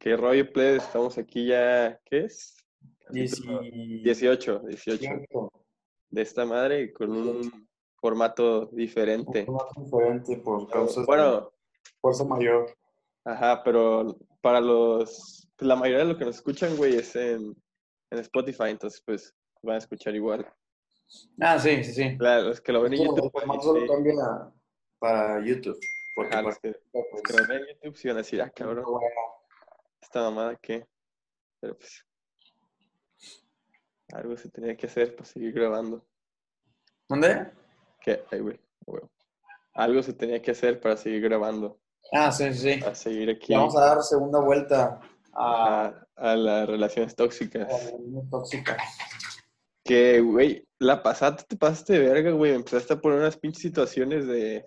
¿Qué rollo, plebes? Estamos aquí ya, ¿qué es? Capítulo Dieci- 18, 18 de esta madre con un formato diferente. Un formato diferente por causas de Bueno, fuerza mayor. ajá, pero para los, pues la mayoría de lo que nos escuchan, güey, es en, en Spotify, entonces pues van a escuchar igual. Ah, sí, sí, sí. La- los que lo ven en YouTube, el formato sí. cambia para YouTube. Porque Ajá, los que, los que pues, lo ven en YouTube sí van a decir, ah, cabrón, bueno, esta mamada qué. Pero pues, algo se tenía que hacer para seguir grabando. ¿Dónde? ¿Qué? Ay, güey, güey. Algo se tenía que hacer para seguir grabando, Ah, sí, sí, para seguir aquí vamos a dar segunda vuelta a, a, a las relaciones a tóxicas. la línea tóxica. Que, güey, la pasada te pasaste de verga, güey. Empezaste a poner unas pinches situaciones de...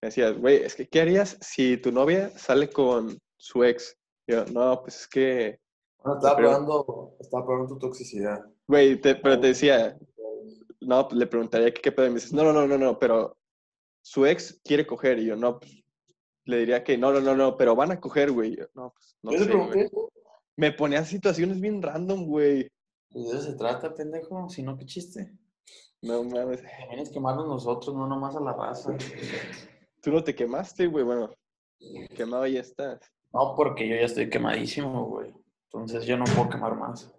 Me decías, güey, es que, ¿qué harías si tu novia sale con su ex? Yo, no, pues es que, Bueno, estaba Pero- probando, estaba probando tu toxicidad. güey, te- pero te decía, no, pues le preguntaría qué pedo. Y me dices, no, no, no, no, no, pero su ex quiere coger. Y yo, no, pues le diría que no, no, no, no, pero van a coger, güey. Yo, no, pues no ¿Yo te sé, güey. Me ponías situaciones bien random, güey. Pues de eso se trata, pendejo. Si no, qué chiste. No mames. También es quemarnos nosotros, no nomás a la raza. Tú no te quemaste, güey. Bueno, quemado ya estás. No, porque yo ya estoy quemadísimo, güey. Entonces yo no puedo quemar más.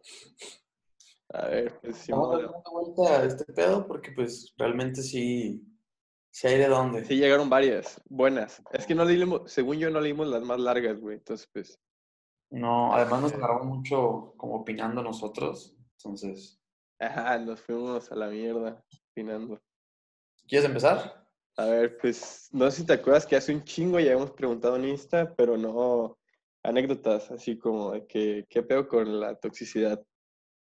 A ver, pues sí, Vamos vuelta a este pedo porque pues realmente sí, sí hay de dónde. Sí, llegaron varias, buenas. Es que no leímos, según yo, no leímos las más largas, güey. Entonces, pues, No, además nos agarramos mucho como opinando nosotros. Entonces, ajá, nos fuimos a la mierda, opinando. ¿quieres empezar? A ver, pues, no sé si te acuerdas que hace un chingo ya hemos preguntado en Insta, pero no anécdotas, así como de que, ¿qué pedo con la toxicidad?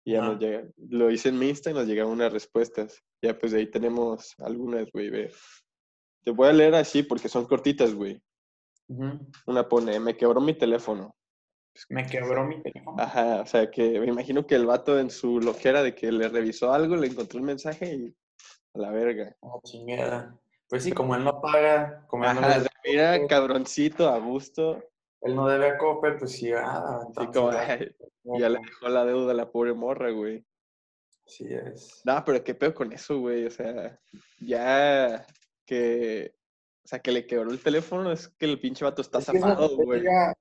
Y ya nos llega, lo hice en mi Insta y nos llegaron unas respuestas. Ya, pues, de ahí tenemos algunas, güey, ve. Te voy a leer así porque son cortitas, güey. Ujú. Una pone, me quebró mi teléfono. Me quebró mi teléfono. Ajá, o sea que me imagino que el vato en su loquera de que le revisó algo, le encontró un mensaje y a la verga. Ah, chingada. Pues sí, como él no paga, como él no, Ajá, le- de, mira, cabroncito, a gusto. él no debe a Coppel, pues sí, ah, entonces como, ya- ay, ya le dejó la deuda a la pobre morra, güey. Sí es. No, pero qué pedo con eso, güey. O sea, ya que, o sea, que le quebró el teléfono, es que el pinche vato está Es zafado, güey. ya-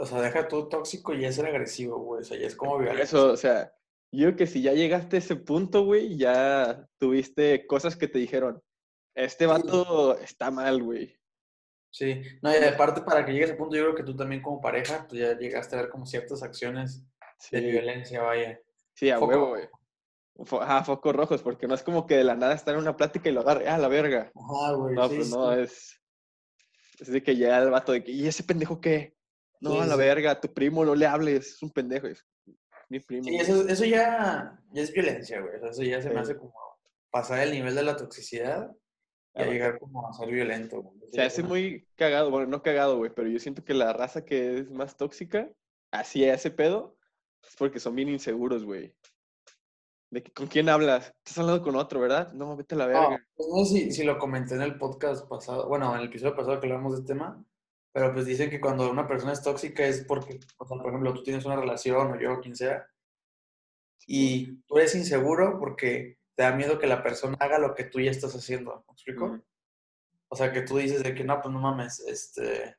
o sea, deja tú tóxico y es ser agresivo, güey. O sea, ya es como violencia. eso, o sea, yo creo que si ya llegaste a ese punto, güey, ya tuviste cosas que te dijeron, este vato está mal, güey. Sí, no, y aparte para que llegues a ese punto, yo creo que tú también como pareja, tú ya llegaste a ver como ciertas acciones de violencia, vaya. sí, a Foco huevo, güey. Ajá, focos rojos, porque no es como que de la nada está en una plática y lo agarre, ah, la verga. Ajá, güey. No, sí, pues sí. no, es. Es de que ya el vato de que, ¿y ese pendejo qué? No, a la verga, tu primo no le hables, es un pendejo. Es mi primo. Sí, eso, eso ya, ya es violencia, güey. O sea, eso ya se me hace como pasar el nivel de la toxicidad y a llegar como a ser violento, güey. Se hace muy cagado, bueno, no cagado, güey, pero yo siento que la raza que es más tóxica, así ese pedo, es porque son bien inseguros, güey. De que, ¿con quién hablas? Estás hablando con otro, ¿verdad? No, vete a la verga. pues no sé si, si lo comenté en el podcast pasado, bueno, en el episodio pasado que hablamos de este tema, pero pues dicen que cuando una persona es tóxica es porque, o sea, por ejemplo, tú tienes una relación o yo, quien sea, y tú eres inseguro porque te da miedo que la persona haga lo que tú ya estás haciendo, ¿me explico? O sea, que tú dices de que no, pues no mames, este,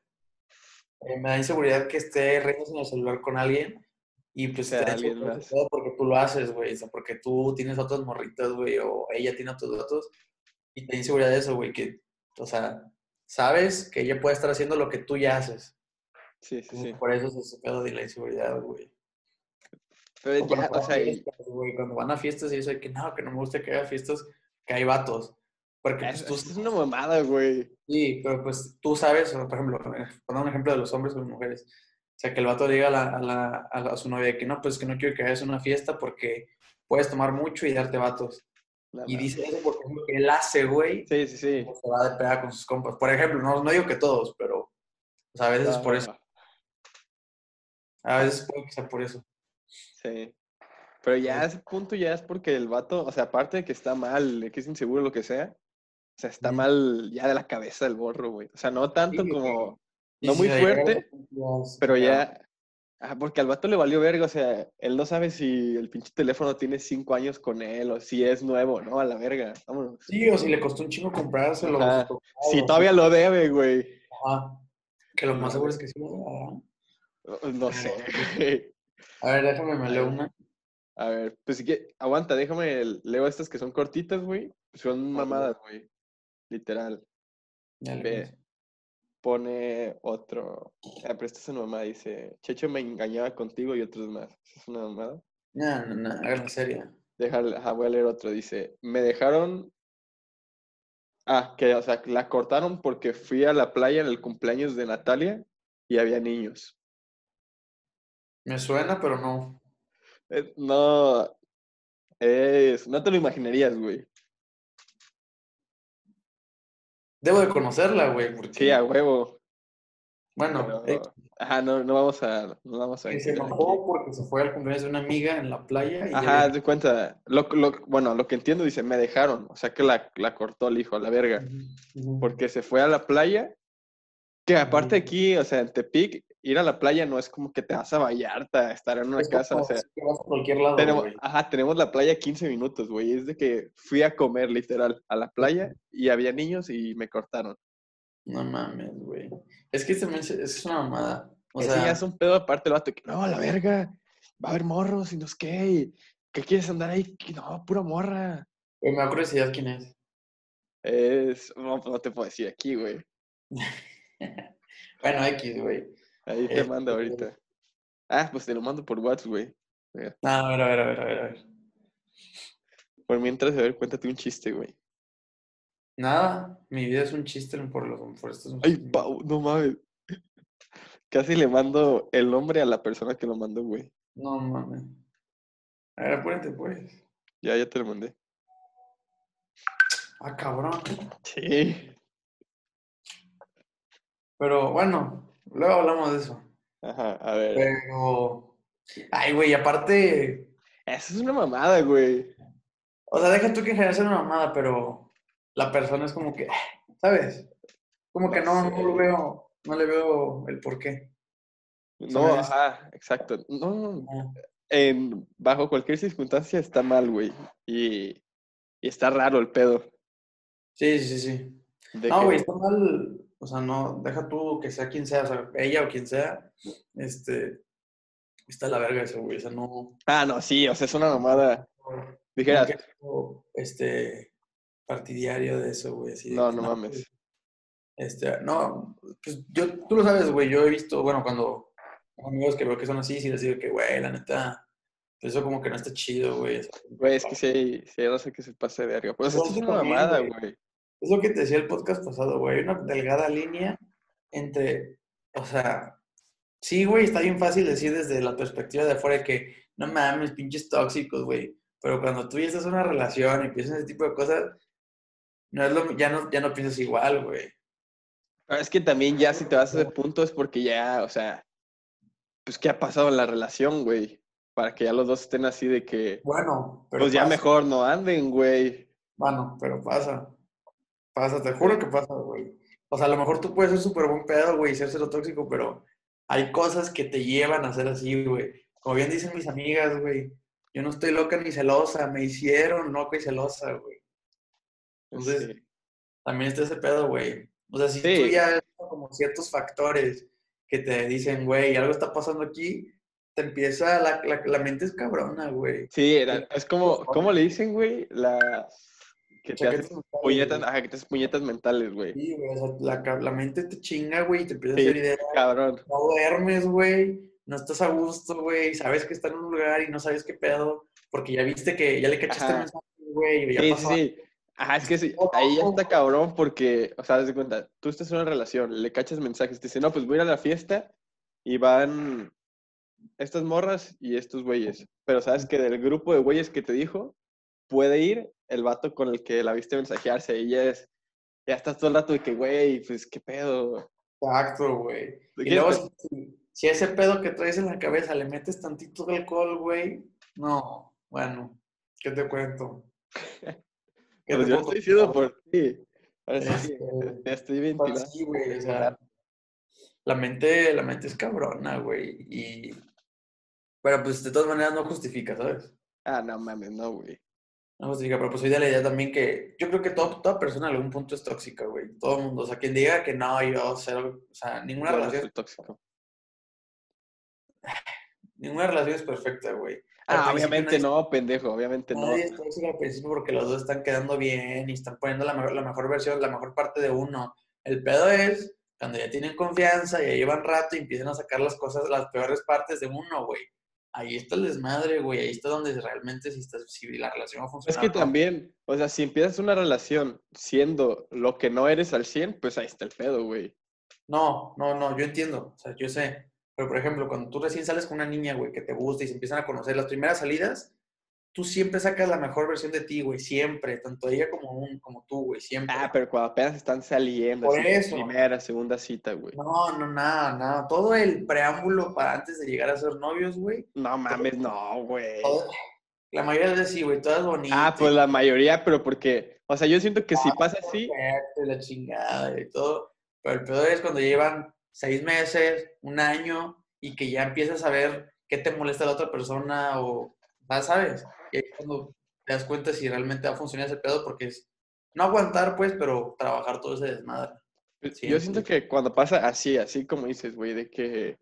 eh, me da inseguridad que esté riéndose en el celular con alguien y pues te da todo porque tú lo haces, güey, o sea, porque tú tienes otras morritas, güey, o ella tiene otros datos y te da inseguridad de eso, güey, que, o sea, sabes que ella puede estar haciendo lo que tú ya haces. Sí, sí, Entonces, sí. Por eso es ese pedo de la inseguridad, güey. Pero O ya, cuando o sea, van a y- fiestas, güey, cuando van a fiestas y eso de que no, que no me gusta que haya fiestas, que hay vatos. Porque pues, es, tú, es una mamada, güey. Sí, pero pues tú sabes, por ejemplo, eh, poner un ejemplo de los hombres o las mujeres. O sea, que el vato diga a, la- a, la- a la- a su novia que no, pues que no quiero que hagas una fiesta porque puedes tomar mucho y darte vatos. Y dice eso porque es lo que él hace, güey. Sí, sí, sí. Se va de peda con sus compas. Por ejemplo, no, no digo que todos, pero a veces es No, por eso. A veces puede que sea por eso. Sí. Pero ya a Sí. ese punto ya es porque el vato, o sea, aparte de que está mal, de que es inseguro, lo que sea, o sea, está mal ya de la cabeza el borro, güey. O sea, no tanto Sí, como, Y no muy a fuerte, pero ya, Ah, porque al vato le valió verga, o sea, él no sabe si el pinche teléfono tiene cinco años con él o si es nuevo, ¿no? A la verga, vámonos. Sí, o si le costó un chingo comprárselo. Si todavía lo debe, güey. Ajá. Que lo más seguro es que sí. ¿verdad? No sé. A ver, déjame, me leo una. A ver, pues sí que, aguanta, déjame, leo estas que son cortitas, güey. Son mamadas, güey. Literal. Ve. pues. Pone otro. Ah, pero esta es una mamada, dice. Checho me engañaba contigo y otros más. ¿Esa es una mamada? No, no, no, háganla seria. Déjale, ajá, voy a leer otro. Dice, me dejaron... Ah, que, o sea, la cortaron porque fui a la playa en el cumpleaños de Natalia y había niños. Me suena, pero no. Eh, no, es, no te lo imaginarías, güey. Debo de conocerla, güey, porque... Sí, a huevo. Bueno, pero- ajá, no, no vamos a, no vamos a eh, se enojó porque se fue al cumpleaños de una amiga en la playa y ya Ajá, había- de cuenta. Lo, lo- bueno, lo que entiendo dice, me dejaron. O sea que la, la cortó el hijo a la verga. Porque se fue a la playa. Que aparte aquí, o sea, en Tepic, ir a la playa no es como que te vas a Vallarta, a estar en una Es casa. como O sea, si vas a cualquier lado, tenemos, güey. ajá, tenemos la playa 15 minutos, güey. Es de que fui a comer literal a la playa y había niños y me cortaron. No mames, güey. Es que es una mamada. O Ese sea, ya es un pedo aparte el vato que, no, a la verga, va a haber morros y no sé qué. ¿Qué quieres andar ahí? Que No, pura morra. güey, me da curiosidad quién es. Es, no, no te puedo decir aquí, güey. Bueno, X, güey. Ahí te Este, mando ahorita. Ah, pues te lo mando por WhatsApp, güey. No, a ver, a ver, a ver, a ver, a ver. Por mientras, a ver, cuéntate un chiste, güey. Nada, mi vida es un chiste por los por estos. Ay, Pau, no mames. Casi le mando el nombre a la persona que lo mandó, güey. No mames. A ver, apúrate, pues. Ya, ya te lo mandé. Ah, cabrón. Sí. Pero bueno, luego hablamos de eso. Ajá, a ver. Pero. Ay, güey, aparte. Eso es una mamada, güey. O sea, deja tú que en general sea una mamada, pero la persona es como que. ¿Sabes? Como que No no, no lo veo. No le veo el porqué. No, ¿Sabes? ajá, exacto. No, Ah, en, bajo cualquier circunstancia está mal, güey. Y, y está raro el pedo. Sí, sí, sí. De No, que- güey, está mal. O sea, no, deja tú que sea quien sea, o sea, ella o quien sea. Este. Está la verga eso, güey. O sea, no. Ah, no, sí, o sea, es una mamada. no Dijeras, quiero, este. Partidario de eso, güey. así no, no mames. Este, no, pues yo, tú lo sabes, güey, yo he visto, bueno, cuando amigos que veo que son así, sí les digo que, güey, la neta, pues eso como que no está chido, güey. Güey, es que sí, sí, hay raza que se pase de verga. Pues esto es una mamada, güey. Es lo que te decía el podcast pasado, güey, hay una delgada línea entre, o sea, sí, güey, está bien fácil decir desde la perspectiva de afuera que, no mames, pinches tóxicos, güey, pero cuando tú ya estás en una relación y piensas ese tipo de cosas, no es lo, ya no, ya no piensas igual, güey. Pero es que también ya si te vas a ese punto es porque ya, o sea, pues qué ha pasado en la relación, güey. Para que ya los dos estén así de que, Bueno, pero pues ya mejor no anden, güey. Bueno, pero pasa. Pasa, te juro que pasa, güey. O sea, a lo mejor tú puedes ser súper buen pedo, güey, y ser cero tóxico, pero hay cosas que te llevan a ser así, güey. Como bien dicen mis amigas, güey, yo no estoy loca ni celosa, me hicieron loca y celosa, güey. Entonces, Sí. también está ese pedo, güey. O sea, si Sí. tú ya como ciertos factores que te dicen, güey, algo está pasando aquí, te empieza, la, la, la mente es cabrona, güey. Sí, era- es como, ¿cómo le dicen, güey? Las que te mentales, puñetas, ajá, que te haces puñetas mentales, güey. Sí, güey, o sea, la, la mente te chinga, güey, y te empieza a Sí, hacer ideas. cabrón. No duermes, güey, no estás a gusto, güey, sabes que está en un lugar y no sabes qué pedo, porque ya viste que ya le cachaste Ajá. mensaje, güey, ya Sí, pasó. sí. Ajá, es que sí, ahí ya está cabrón porque, o sea, de cuenta, tú estás en una relación, le cachas mensajes, te dicen, no, pues voy a ir a la fiesta y van estas morras y estos güeyes. Pero sabes que del grupo de güeyes que te dijo, puede ir el vato con el que la viste mensajearse y ya es, ya estás todo el rato de que, güey, pues qué pedo. Exacto, güey. ¿De Y luego, si, ese pedo que traes en la cabeza le metes tantito de alcohol, güey, no, bueno, ¿qué te cuento? ¿Qué Pues te yo estoy diciendo por ti. Ahora sí, Este, estoy Pues ventilando. sí, güey, o sea, la mente, la mente es cabrona, güey, y Pero pues de todas maneras no justifica, ¿sabes? Ah, no mames, no, güey. No justifica, pero pues soy de la idea también que yo creo que todo- toda persona en algún punto es tóxica, güey. Todo el mundo. O sea, quien diga que no, yo cero, o sea, ninguna relación, tóxico. ninguna relación es perfecta, güey. Ah, obviamente nadie- no, pendejo, obviamente no. Nadie es tóxico al principio porque los dos están quedando bien y están poniendo la mejor, la mejor versión, la mejor parte de uno. El pedo es cuando ya tienen confianza, ya llevan rato y empiezan a sacar las cosas, las peores partes de uno, güey. Ahí está el desmadre, güey. Ahí está donde realmente si, está, si la relación va a Es que también, o sea, si empiezas una relación siendo lo que no eres al 100, pues ahí está el pedo, güey. No, no, no, yo entiendo. O sea, yo sé. Pero, por ejemplo, cuando tú recién sales con una niña, güey, que te gusta y se empiezan a conocer las primeras salidas, tú siempre sacas la mejor versión de ti, güey. Siempre. Tanto ella como, un, como tú, güey. Siempre. Ah, pero cuando apenas están saliendo, Por así, eso. primera, segunda cita, güey. No, no, nada, nada. Todo el preámbulo para antes de llegar a ser novios, güey. No mames, no, güey. todo- La mayoría de veces sí, güey. Todas bonitas. Ah, pues la mayoría, pero porque, o sea, yo siento que si Ah, pasa así, la chingada y todo. Pero el peor es cuando llevan seis meses, un año, y que ya empiezas a ver qué te molesta la otra persona o, sabes. Y es cuando te das cuenta si realmente va a funcionar ese pedo, porque es no aguantar, pues, pero trabajar todo ese desmadre. Sí, Yo sí. siento que cuando pasa así, así como dices, güey, de que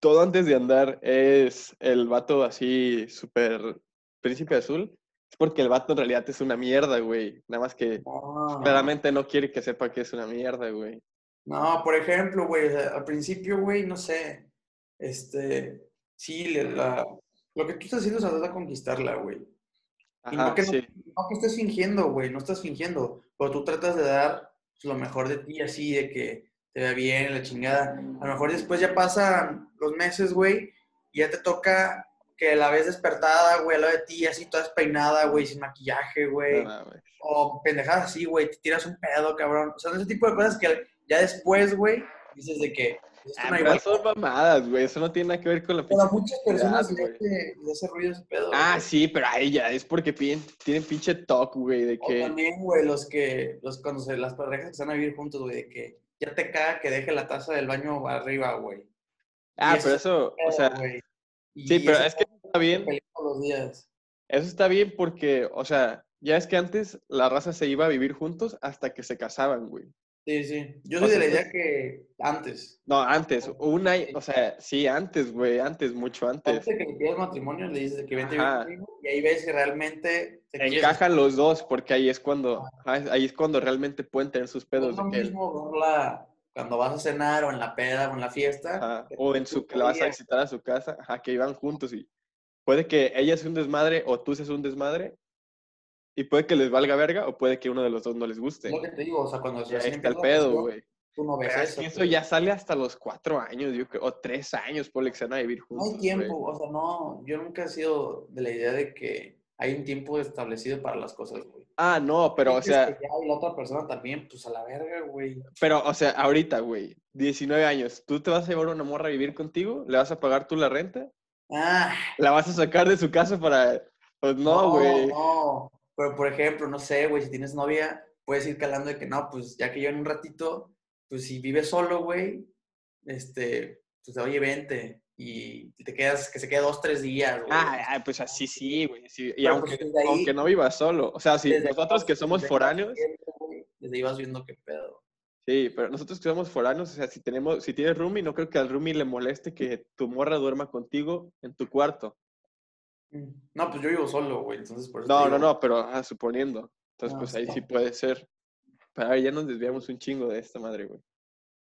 todo antes de andar es el vato así súper príncipe azul, es porque el vato en realidad es una mierda, güey. Nada más que No, claramente no quiere que sepa que es una mierda, güey. No, por ejemplo, güey, al principio, güey, no sé, este, sí, la, lo que tú estás haciendo es tratar de conquistarla, güey. Y no Ajá, que, no, sí. no que estés fingiendo, güey, no estás fingiendo, pero tú tratas de dar lo mejor de ti, así, de que te vea bien, la chingada. A lo mejor después ya pasan los meses, güey, y ya te toca que la ves despertada, güey, al lado de ti, así toda despeinada, güey, sin maquillaje, güey. No. O pendejadas así, güey, te tiras un pedo, cabrón. O sea, ese tipo de cosas que ya después, güey, dices de que... Ah, no pero son mamadas, güey. Eso no tiene nada que ver con la Pero a muchas personas güey. le hace, le hace ruido ese pedo. Ah, güey. sí, pero a ella es porque piden- tienen pinche talk, güey, de O que... también, güey, los que, los, cuando se, las parejas que están a vivir juntos, güey, de que ya te caga que deje la taza del baño arriba, güey. Ah, y pero eso o sea, güey. Sí, pero es que está se bien. los días. Eso está bien porque, o sea, ya es que antes la raza se iba a vivir juntos hasta que se casaban, güey. Sí, sí. Yo O soy de sea, la idea que antes. No, antes, un año, o sea, sí, antes, güey, antes, mucho antes. Antes de que le pidas matrimonio, le dices de que vente conmigo y ahí ves si realmente te quieres Encajan los dos porque ahí es cuando, ajá, ahí es cuando realmente pueden tener sus No pedos es de lo que, mismo verla cuando vas a cenar o en la peda o en la fiesta. ajá, que o en su, que la vas a visitar a su casa, ajá, que iban juntos y puede que ella sea un desmadre o tú seas un desmadre y puede que les valga verga o puede que uno de los dos no les guste. Lo que te digo, o sea, cuando Y ahí recién está el la pedo, güey. Tú no ves Pero es eso. que eso ya sale hasta los cuatro años, yo creo, o tres años, por que se van a vivir No juntos. hay tiempo, o sea, no, yo nunca he sido de la idea de que hay un tiempo establecido para las cosas, güey. Ah, no, pero, o sea, que ya, y la otra persona también, pues a la verga, güey. pero, o sea, ahorita, güey, 19 años, ¿tú te vas a llevar una morra a vivir contigo? ¿Le vas a pagar tú la renta? Ah, ¿La vas a sacar de su casa para...? Pues no, güey. No, pero por ejemplo, no sé, güey, si tienes novia, puedes ir calando de que no, pues ya que yo en un ratito, pues si vives solo, güey, este, pues oye, vente. Y te quedas, que se quede dos, tres días, güey. Ah, ah, pues así sí, güey. sí, Y aunque, pues, ahí- aunque no vivas solo. O sea, si ahí nosotros que somos foráneos, Desde ahí vas viendo qué pedo. sí, pero nosotros que somos foráneos, o sea, si tenemos, si tienes roomie, no creo que al roomie le moleste que tu morra duerma contigo en tu cuarto. No, pues yo vivo solo, güey, entonces por eso No, no, no, pero suponiendo. Entonces, ah, pues ahí sí puede ser. Pero ver, ya nos desviamos un chingo de esta madre, güey.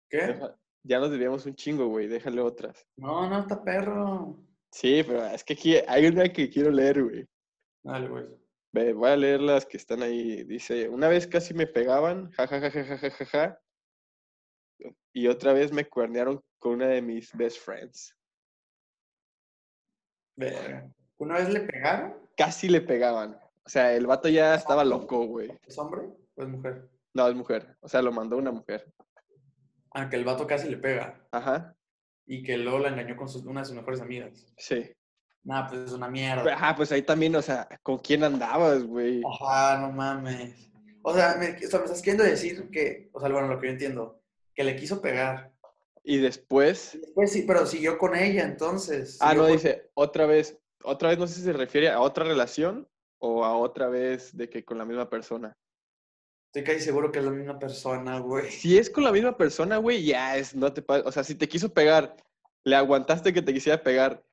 ¿Qué? Ya nos desviamos un chingo, güey, déjale otras. No, no, está perro. Sí, pero es que aquí hay una que quiero leer, güey. Dale, güey. Voy a leer las que están ahí. Dice, una vez casi me pegaban, jajajajajajaja. Ja, ja, ja, y otra vez me cuernearon con una de mis best friends. Verga. ¿Una vez le pegaron? Casi le pegaban. O sea, el vato ya estaba loco, güey. ¿Es hombre o es mujer? No, es mujer. O sea, lo mandó una mujer. Ah, que el vato casi le pega. Ajá, Y que luego la engañó con sus- una de sus mejores amigas. sí. Nah, pues es una mierda. Ajá, pues ahí también, o sea, ¿con quién andabas, güey? Ajá, no mames. O sea, me, o sea, me estás queriendo decir que, o sea, bueno, lo que yo entiendo, que le quiso pegar. y después... Después sí, pero siguió con ella, entonces. Ah, no, con- dice, otra vez, otra vez no sé si se refiere a otra relación o a otra vez de que con la misma persona. Estoy casi seguro que es la misma persona, güey. Si es con la misma persona, güey, ya es, no te O sea, si te quiso pegar, le aguantaste que te quisiera pegar.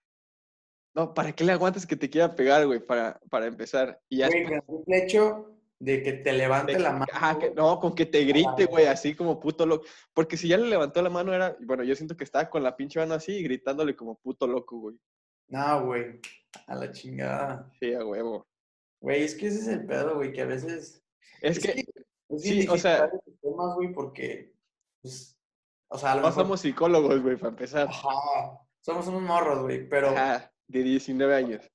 No, ¿para qué le aguantas que te quiera pegar, güey? Para, para empezar. Y ya Güey, con el hecho de que te levante de- la mano. ajá, que- no, con que te grite, güey, así como puto loco. Porque si ya le levantó la mano era, bueno, yo siento que estaba con la pinche mano así gritándole como puto loco, güey. No, güey. A la chingada. Sí, a huevo. Güey, es que ese es el pedo, güey, que a veces. Es que es sí, o sea- temas, güey, porque. Pues, o sea, a lo no mejor. somos psicólogos, güey, para empezar. Ajá. Somos unos morros, güey, pero. Ajá, de 19 años.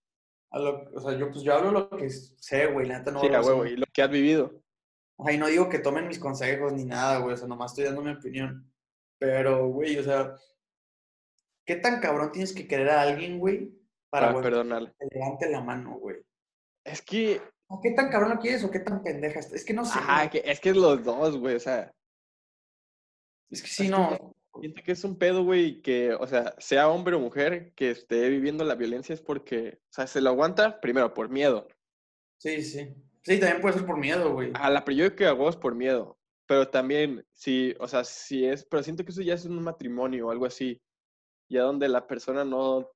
a lo- o sea, yo, pues yo hablo lo que sé, güey. La neta no Sí, a huevo, y lo que has vivido. Ajá, y no digo que tomen mis consejos ni nada, güey. O sea, nomás estoy dando mi opinión. Pero, güey, o sea, ¿qué tan cabrón tienes que querer a alguien, güey? Para, Para güey, perdonarle. que levante la mano, güey. Es que, ¿O ¿Qué tan cabrón lo quieres o qué tan pendeja estás? Es que no sé. ajá, que es que es los dos, güey, o sea, Es que sí, es que no. siento que es un pedo, güey, que, o sea, sea hombre o mujer que esté viviendo la violencia es porque, o sea, se lo aguanta primero por miedo. Sí, sí. Sí, también puede ser por miedo, güey. A la yo que hago es por miedo, pero también, sí, o sea, si es, pero siento que eso ya es un matrimonio o algo así, ya donde la persona no,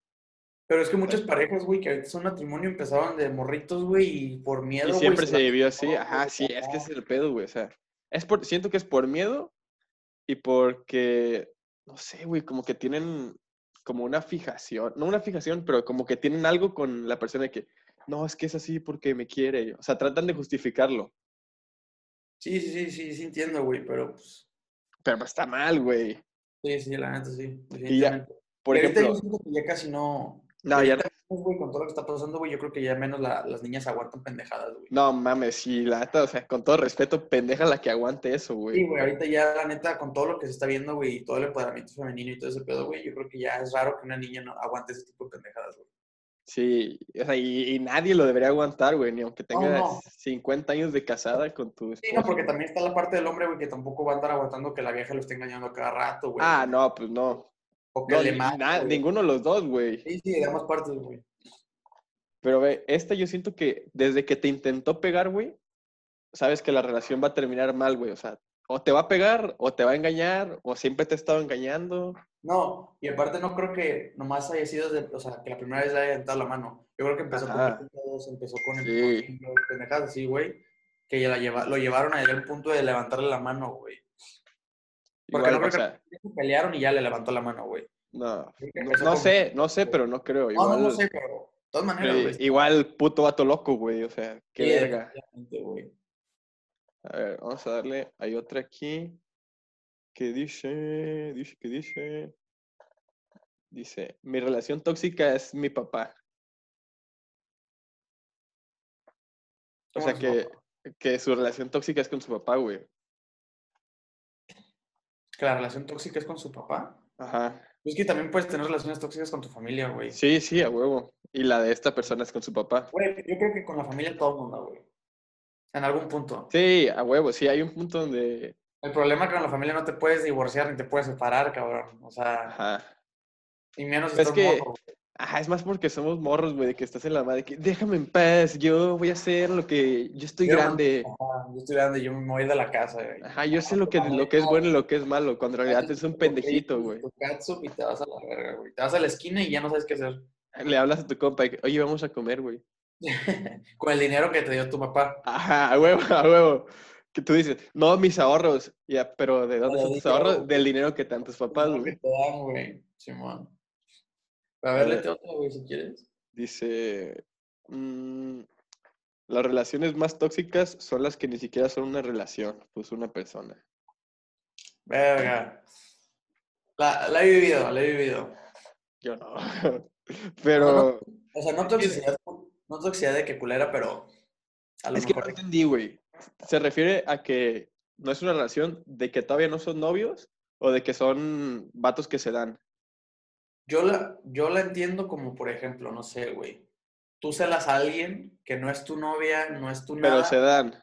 Pero es que muchas parejas, güey, que ahorita son matrimonio, empezaron de morritos, güey, y por miedo, y güey, siempre se vivió así, no, ajá, sí, es que ese es el pedo, güey, o sea, es por, siento que es por miedo y porque, no sé, güey, como que tienen como una fijación, no una fijación, pero como que tienen algo con la persona de que, no, es que es así porque me quiere, o sea, tratan de justificarlo, Sí, sí, sí, sí, sí entiendo, güey, pero pues, pero está mal, güey. sí, sí, la neta, sí, Y ya, por ahorita ejemplo, yo siento que ya casi no... no, ya güey, con todo lo que está pasando, güey, yo creo que ya menos la- las niñas aguantan pendejadas, güey. No mames, sí, la neta, o sea, con todo respeto, pendeja la que aguante eso, Sí, güey. güey, ahorita ya, la neta, con todo lo que se está viendo, güey, y todo el empoderamiento femenino y todo ese pedo, güey, yo creo que ya es raro que una niña no aguante ese tipo de pendejadas, güey. Sí, o sea, y, y nadie lo debería aguantar, güey, ni aunque tengas no. 50 años de casada con tu Sí, esposo. no, porque también está la parte del hombre, güey, que tampoco va a andar aguantando que la vieja lo esté engañando a cada rato, güey. Ah, no, pues no. O que No, güey. ninguno de los dos, güey. Sí, sí, de ambas partes, güey. Pero ve, esta yo siento que desde que te intentó pegar, güey, sabes que la relación va a terminar mal, güey. O sea, o te va a pegar, o te va a engañar, o siempre te ha estado engañando. No, y aparte no creo que nomás haya sido, de, o sea, que la primera vez le haya dado la mano. Yo creo que empezó Ajá. con todos, empezó con el Sí. pendejadas así, güey, que ya la lleva, lo llevaron a llegar al punto de levantarle la mano, güey. Porque Igual, no creo o sea, que pelearon y ya le levantó la mano, güey. no, no, sé, no sé, pero no creo. No, Igual, no, no sé, pero de todas maneras, güey. igual puto vato loco, güey. O sea, qué Sí, verga. A ver, vamos a darle. Hay otra aquí que dice, dice, que dice. Dice, mi relación tóxica es mi papá. O ¿Cómo sea que, papá? que su relación tóxica es con su papá, güey. Que la relación tóxica es con su papá. Ajá. Es que también puedes tener relaciones tóxicas con tu familia, güey. Sí, sí, a huevo. Y la de esta persona es con su papá. Güey, yo creo que con la familia todo el mundo, güey. En algún punto. Sí, a huevo. Sí, hay un punto donde. El problema es que con la familia no te puedes divorciar ni te puedes separar, cabrón. O sea, Ajá. y menos Es estás que-. Ajá, es más porque somos morros, güey, de que estás en la madre, que déjame en paz, yo voy a hacer lo que. Yo estoy Yo grande. Ajá, yo estoy grande, yo me voy de la casa, güey. Ajá, yo sé lo que, lo que es bueno y lo que es malo, cuando en realidad es un pendejito, güey. Y te vas a la verga, güey. Te vas a la esquina y ya no sabes qué hacer. Le hablas a tu compa y oye, vamos a comer, güey. Con el dinero que te dio tu papá. Ajá, a huevo, a huevo. Que tú dices, no, mis ahorros. Ya, pero ¿de dónde son tus ahorros? Del dinero que te dan tus papás, güey. te dan, güey. Simón. A ver, léete otra, güey, si quieres. Dice, mm, las relaciones más tóxicas son las que ni siquiera son una relación, pues una persona. Verga. La, la he vivido, la he vivido. Yo no. Pero O sea, no toxicidad, no toxicidad de que culera, pero a lo es que no entendí, güey. ¿Se refiere a que no es una relación de que todavía no son novios o de que son vatos que se dan? Yo la, yo la entiendo como, por ejemplo, no sé, güey. Tú celas a alguien que no es tu novia, no es tu Pero nada. se dan.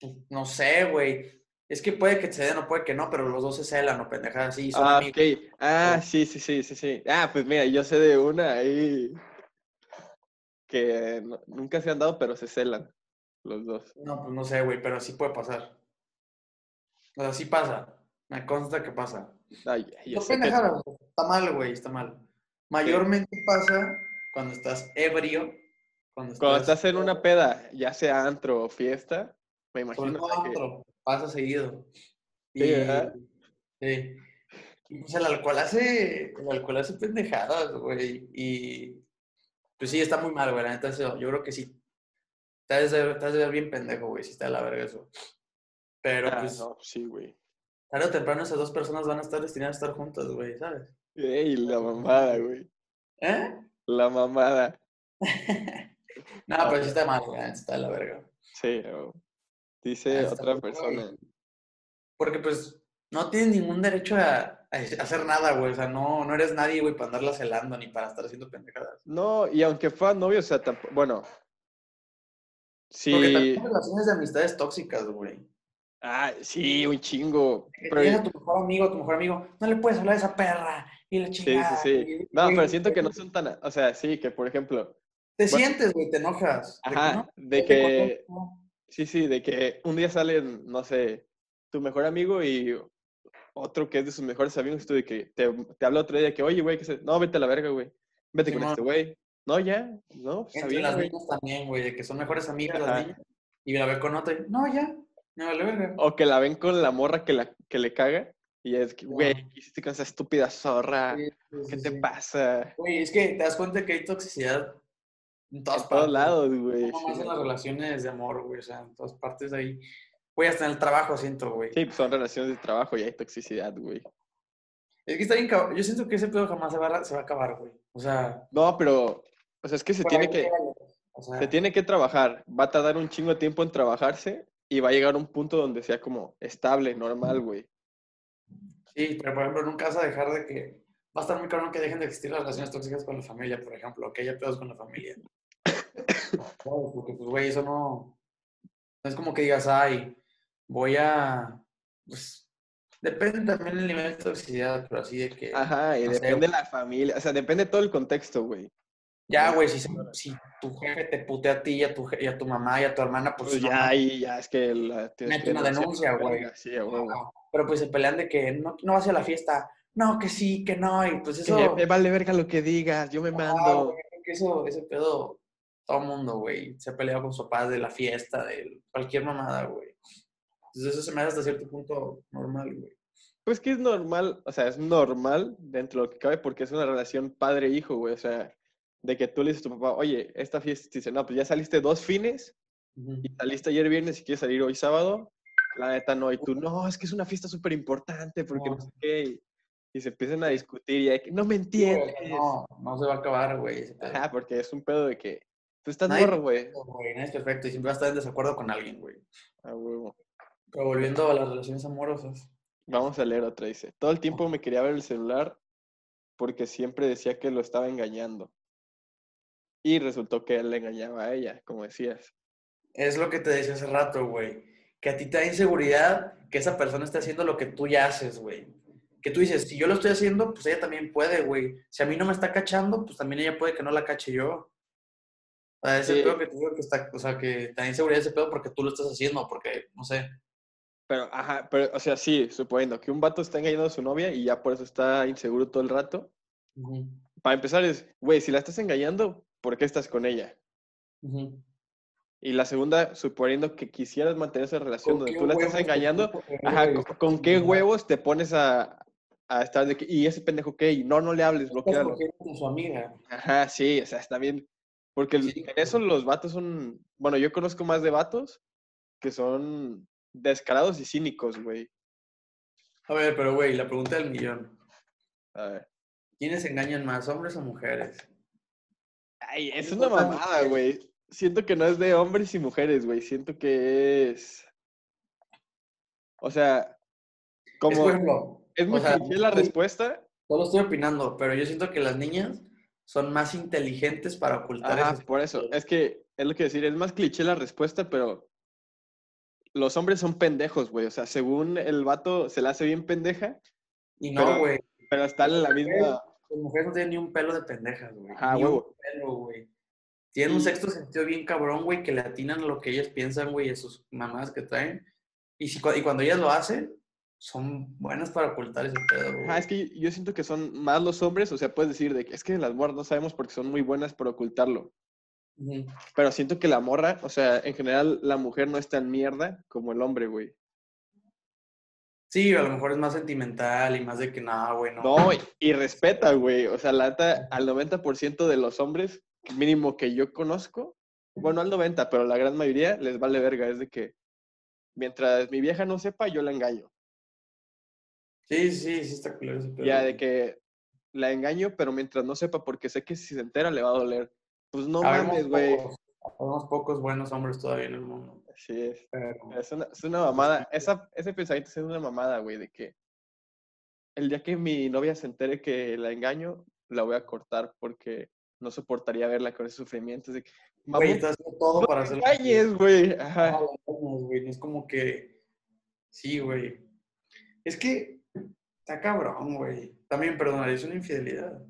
pues, No sé, güey. Es que puede que se den o puede que no, pero los dos se celan o pendejadas así. Son Ah, amigos. Ah, sí, sí, sí, sí, sí. Ah, pues mira, yo sé de una ahí que no- nunca se han dado, pero se celan los dos. No, pues no sé, güey, pero sí puede pasar. O sea, sí pasa. Me consta que pasa. Ay, yo No sé pendejadas. Está mal, güey, está mal. Mayormente pasa cuando estás ebrio. Cuando estás, cuando estás en una peda, ya sea antro o fiesta, me imagino todo que... antro, pasa seguido. Sí, Y, ¿verdad? sí. Y pues el alcohol hace, el alcohol hace pendejadas, güey. Y pues sí, está muy mal, güey. Eso, yo creo que sí. Has de, has de ver bien pendejo, güey, si está de la verga eso. Pero Ah, pues, no, sí, güey. tarde o temprano esas dos personas van a estar destinadas a estar juntas, güey, ¿sabes? Ey, la mamada, güey. ¿Eh? La mamada. no, pero sí está mal, güey, está de la verga. Sí, dice está otra persona. Porque pues no tienes ningún derecho a, a hacer nada, güey. O sea, no, no eres nadie, güey, para andarla celando ni para estar haciendo pendejadas. No, y aunque fueran novios, o sea, tampoco, bueno. Porque Sí. también hay relaciones de amistades tóxicas, güey. Ah, sí, un chingo. Pero, tienes a tu mejor amigo, a tu mejor amigo, no le puedes hablar a esa perra y la sí, sí, chingada. sí. y- No, pero siento que no son tan, o sea, sí, que por ejemplo, Te bueno. sientes, güey, te enojas. de que Ajá, no, de que- otro. sí, sí, de que un día salen, no sé, tu mejor amigo y otro que es de sus mejores amigos, tú de que te, te habla otro día que, oye, güey, que se... no, vete a la verga, güey, vete con este güey. No, ya, no, pues, Entre las niñas también, güey, de que son mejores amigas las niñas. Y la ve con otra y, no, ya, me vale verga. O que la ven con la morra que, la, que le caga y es que, güey. ¿qué hiciste con esa estúpida zorra? Sí, sí, ¿Qué sí, te sí. pasa? Güey, es que te das cuenta que hay toxicidad en todas En todos lados, güey. No más en las relaciones de amor, güey. O sea, en todas partes ahí. Güey, hasta en el trabajo siento, güey. Sí, pues son relaciones de trabajo y hay toxicidad, güey. Es que está bien. Yo siento que ese pedo jamás se va a, se va a acabar, güey. O sea, No, pero, o sea, es que se tiene que, llega, O sea, se tiene que trabajar. Va a tardar un chingo de tiempo en trabajarse y va a llegar a un punto donde sea como estable, normal, güey. Sí, pero por ejemplo, nunca vas a dejar de que. Va a estar muy cabrón que dejen de existir las relaciones tóxicas con la familia, por ejemplo, que haya pedos con la familia. Porque, pues, güey, eso no. No es como que digas, ay, voy a. Pues. Depende también del nivel de toxicidad, pero así de que. Ajá, y no depende de güey. la familia, o sea, depende de todo el contexto, güey. Ya, güey, si, si tu jefe te putea a ti y a tu, y a tu mamá y a tu hermana, pues, Pues no ya mames. ahí, ya es que la Mete una denuncia, güey. Sí, a huevo. Pero pues se pelean de que no, no vas a la fiesta. No, que sí, que no. Y pues Que eso. me vale verga lo que digas, yo me mando. creo que eso, ese pedo, todo mundo, güey, se ha peleado con su papá de la fiesta, de cualquier mamada, güey. Entonces eso se me hace hasta cierto punto normal, güey. Pues que es normal, o sea, es normal dentro de lo que cabe porque es una relación padre-hijo, güey. O sea, de que tú le dices a tu papá, oye, esta fiesta, dice, no, pues ya saliste dos fines Ujú. y saliste ayer viernes y quieres salir hoy sábado. La neta no, y tú, no, es que es una fiesta súper importante porque no No. sé qué. Y, se empiezan a discutir y hay que, no me Sí, entiendes. No, no se va a acabar, güey. Ajá, porque es un pedo de que tú estás morro, güey. Es perfecto y siempre va a estar en desacuerdo con alguien, güey. A huevo. Pero volviendo a las relaciones amorosas. Vamos a leer otra, dice. Todo el tiempo me quería ver el celular porque siempre decía que lo estaba engañando. Y resultó que él le engañaba a ella, como decías. Es lo que te decía hace rato, güey. Que a ti te da inseguridad que esa persona esté haciendo lo que tú ya haces, güey. Que tú dices, si yo lo estoy haciendo, pues ella también puede, güey. Si a mí no me está cachando, pues también ella puede que no la cache yo. O sea, ese Sí. pedo que te digo que está, o sea, que te da inseguridad ese pedo porque tú lo estás haciendo, porque, no sé. Pero, ajá, pero, o sea, sí, suponiendo que un vato está engañando a su novia y ya por eso está inseguro todo el rato. Para empezar es, güey, si la estás engañando, ¿por qué estás con ella? ujú. Y la segunda, suponiendo que quisieras mantener esa relación ¿Con donde tú la estás engañando, ajá, ¿con, con qué huevos te pones a, a estar de que, y ese pendejo qué, y no, no le hables, bloquealo. con su amiga. Ajá, sí, o sea, está bien. Porque Sí. en eso los vatos son, bueno, yo conozco más de vatos que son descarados y cínicos, güey. A ver, pero güey, la pregunta del millón. A ver. ¿Quiénes engañan más, hombres o mujeres? Ay, es una mamada, güey. Siento que no es de hombres y mujeres, güey. Siento que es. O sea, Es, como. por ejemplo, Es muy sea, cliché la respuesta. Solo estoy opinando, pero yo siento que las niñas son más inteligentes para ocultar Ajá, por eso. Es que es lo que decir, es más cliché la respuesta, pero los hombres son pendejos, güey. O sea, según el vato se le hace bien pendeja, Y Pero- no, güey. pero está en la misma. Las mujeres no tienen ni un pelo de pendejas, güey. Ah, ni huevo. un pelo, güey. Tienen un sexto sentido bien cabrón, güey, que le atinan a lo que ellas piensan, güey, a sus mamás que traen. Y, si, y cuando ellas lo hacen, son buenas para ocultar ese pedo, güey. Ah, es que yo siento que son más los hombres, o sea, puedes decir de que es que las morras no sabemos porque son muy buenas por ocultarlo. Pero siento que la morra, o sea, en general la mujer no es tan mierda como el hombre, güey. Sí, a lo mejor es más sentimental y más de que nada, güey, no. No, y, y respeta, güey. O sea, la neta, al 90% de los hombres, mínimo que yo conozco, bueno, al 90, pero la gran mayoría les vale verga. Es de que mientras mi vieja no sepa, yo la engaño. Sí, sí, sí está pedo. Ya de que la engaño, pero mientras no sepa, porque sé que si se entera le va a doler. Pues no mames, güey. habemos pocos buenos hombres todavía en el mundo. Así es. Pero, Es una, es una mamada. Esa, ese pensamiento es una mamada, güey, de que el día que mi novia se entere que la engaño, la voy a cortar porque no soportaría verla con ese sufrimiento. Es de güey, "Mamón, estás haciendo todo no para hacer engañes, güey. Ajá. No, Es como que. Sí, güey. Es que. Está cabrón, güey. También perdonarías una infidelidad.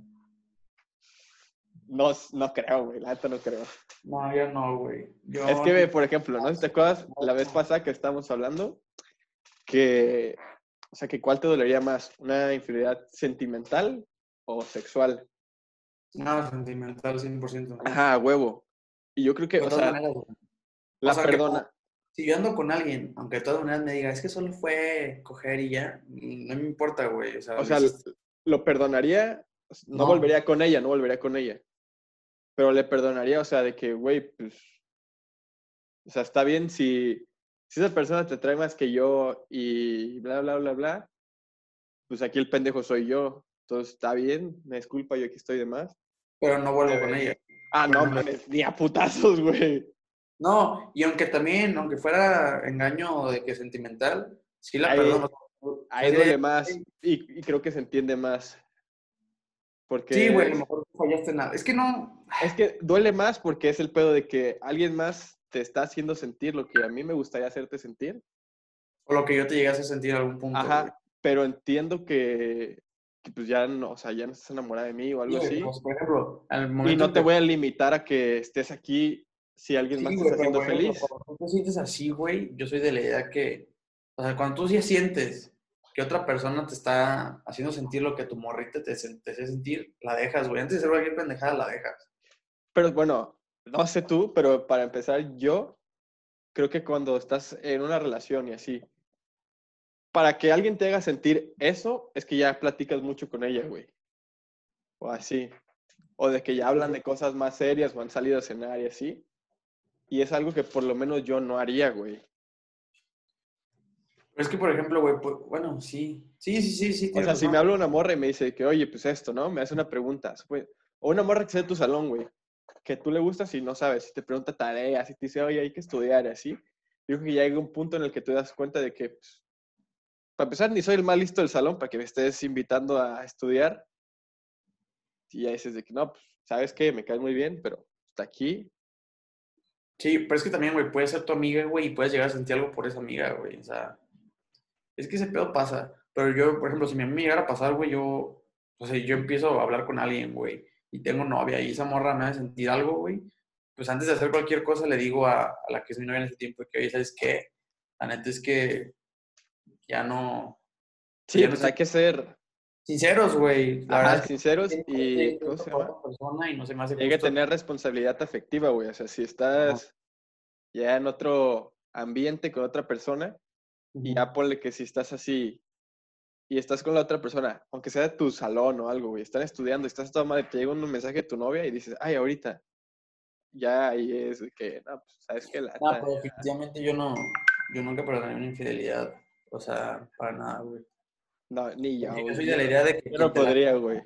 No, no creo, güey. La neta no creo. No, ya no, güey. Yo- Es que, ve, por ejemplo, ¿no? Si te acuerdas la vez pasada que estábamos hablando, que, o sea, que ¿cuál te dolería más? ¿Una infidelidad sentimental o sexual? No, sentimental, 100%. Ajá, huevo. Y yo creo que, o sea, maneras, la o sea, que perdona. Si yo ando con alguien, aunque de todas maneras me diga, es que solo fue coger y ya, no me importa, güey. O sea, O sea, lo perdonaría, no, No. volvería con ella, no volvería con ella. Pero le perdonaría, o sea, de que, güey, pues, o sea, está bien si, si esa persona te trae más que yo y bla, bla, bla, bla, pues aquí el pendejo soy yo. Entonces, está bien, me disculpa, yo aquí estoy de más. pero no vuelvo con ella. Ah, no, mames, ni a putazos, güey. No, y aunque también, aunque fuera engaño de que sentimental, sí la Ahí- perdono. Ahí duele más y, y creo que se entiende más. Porque Sí, güey, a lo mejor no fallaste nada. Es que no, Es que duele más porque es el pedo de que alguien más te está haciendo sentir lo que a mí me gustaría hacerte sentir. o lo que yo te llegase a sentir en algún punto. güey. Ajá, pero entiendo que, pues ya no, o sea, ya no estás enamorada de mí o algo Sí, así. pues, por ejemplo, al Y momento no en te que- voy a limitar a que estés aquí si alguien Sí, más te está haciendo ejemplo, feliz. Cuando tú te sientes así, güey, yo soy de la idea que, o sea, cuando tú ya sientes que otra persona te está haciendo sentir lo que tu morrita te, te hace sentir, la dejas, güey. Antes de hacer cualquier pendejada, la dejas. Pero bueno, no sé tú, pero para empezar, yo creo que cuando estás en una relación y así, para que alguien te haga sentir eso, es que ya platicas mucho con ella, güey. O así. O de que ya hablan de cosas más serias o han salido a cenar y así. Y es algo que por lo menos yo no haría, güey. Pero es que, por ejemplo, güey, pues, bueno, sí. Sí, sí, sí, sí. O sea, si me habla una morra y me dice que, oye, pues esto, ¿no? Me hace una pregunta. güey. O una morra que sea de tu salón, güey. Que tú le gustas y no sabes. Si te pregunta tareas, y te dice, oye, hay que estudiar y así. Yo creo que ya llega un punto en el que te das cuenta de que, pues, para empezar, ni soy el más listo del salón para que me estés invitando a estudiar. Y ya dices de que, no, pues, ¿sabes qué? Me caes muy bien, pero hasta aquí. Sí, pero es que también, güey, puedes ser tu amiga, güey, y puedes llegar a sentir algo por esa amiga, güey. O sea, es que ese pedo pasa. Pero yo, por ejemplo, si a mí me llegara a pasar, güey, yo, o sea, yo empiezo a hablar con alguien, güey, y tengo novia, y esa morra me hace sentir algo, güey, pues antes de hacer cualquier cosa le digo a, a la que es mi novia en ese tiempo que, oye, ¿sabes qué? La neta es que ya no... Sí, Ya pues hay que ser Sinceros, güey. La ajá, verdad es que sinceros y, que ¿cómo se llama? persona y no se me hace Hay que justo. tener responsabilidad afectiva, güey. O sea, si estás ya en otro ambiente con otra persona, y ya ponle que si estás así y estás con la otra persona, aunque sea de tu salón o algo, güey, están estudiando, estás toda madre, te llega un mensaje de tu novia y dices, ay, ahorita. Ya ahí es que, no, pues, ¿sabes qué? La No, pero definitivamente yo no, yo nunca perdonaría una infidelidad. O sea, para nada, güey. no, ni yo. Yo soy de la idea de que Yo no podría, güey.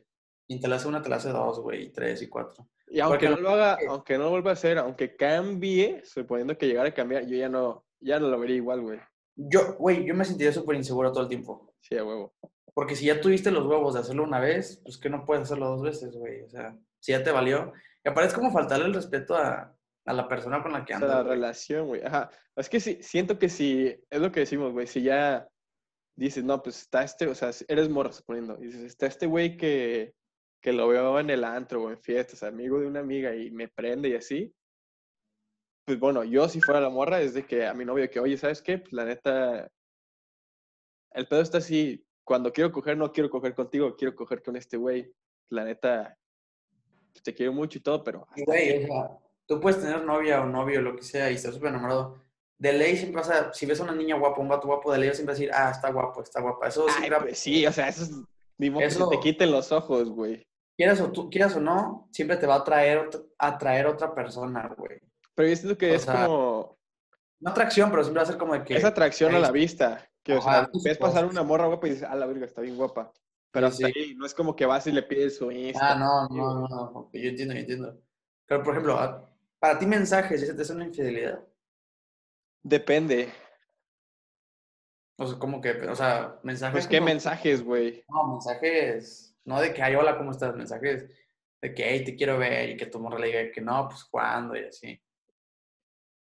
quien te la hace una, te la hace dos, güey, y tres y cuatro. Y aunque Porque no lo haga, que- aunque no lo vuelva a hacer, aunque cambie, suponiendo que llegara a cambiar, yo ya no, ya no lo vería igual, güey. Yo, güey, yo me sentiría súper inseguro todo el tiempo. Sí, a huevo. Porque si ya tuviste los huevos de hacerlo una vez, pues que no puedes hacerlo dos veces, güey. O sea, si ya te valió. Y aparte es como faltarle el respeto a, a la persona con la que O sea, andas. la güey. relación, güey. Ajá. Es que sí, siento que si, es lo que decimos, güey, si ya dices, no, pues está este, o sea, eres morro, suponiendo, y dices, está este güey que, que lo veo en el antro o en fiestas, amigo de una amiga y me prende y así, pues bueno, yo si fuera la morra es de que a mi novio que, oye, ¿sabes qué? Pues la neta, el pedo está así, cuando quiero coger, no quiero coger contigo, quiero coger con este güey. La neta, te quiero mucho y todo, pero hasta Güey, o sea, tú puedes tener novia o novio, lo que sea, y estás súper enamorado. De ley siempre vas a, si ves a una niña guapa, un vato guapo, de ley vas siempre a decir, ah, está guapo, está guapa. Eso Ay, siempre, pues sí, o sea, eso es, ni modo que se Eso- te quiten los ojos, güey. quieras o tú, quieras o no, siempre te va a atraer, atraer otra persona, güey. Pero yo siento que O es sea, como, No atracción, pero siempre va a ser como de que... es atracción a la vista. Que, o Ajá, sea, por ves pasar una morra guapa y dices, ah, la verga, está bien guapa. Pero Sí, hasta sí. ahí, no es como que vas y le pides su Insta. Ah, no, no, no, no, yo entiendo, yo entiendo. Pero, por ejemplo, a- para ti mensajes, ¿ese te es una infidelidad? Depende. O sea, como que, o sea, mensajes... Pues qué como- mensajes, güey. No, mensajes, no de que, ay, hola, ¿cómo estás? Mensajes de que, hey, te quiero ver y que tu morra le diga que no, pues, ¿cuándo? Y así.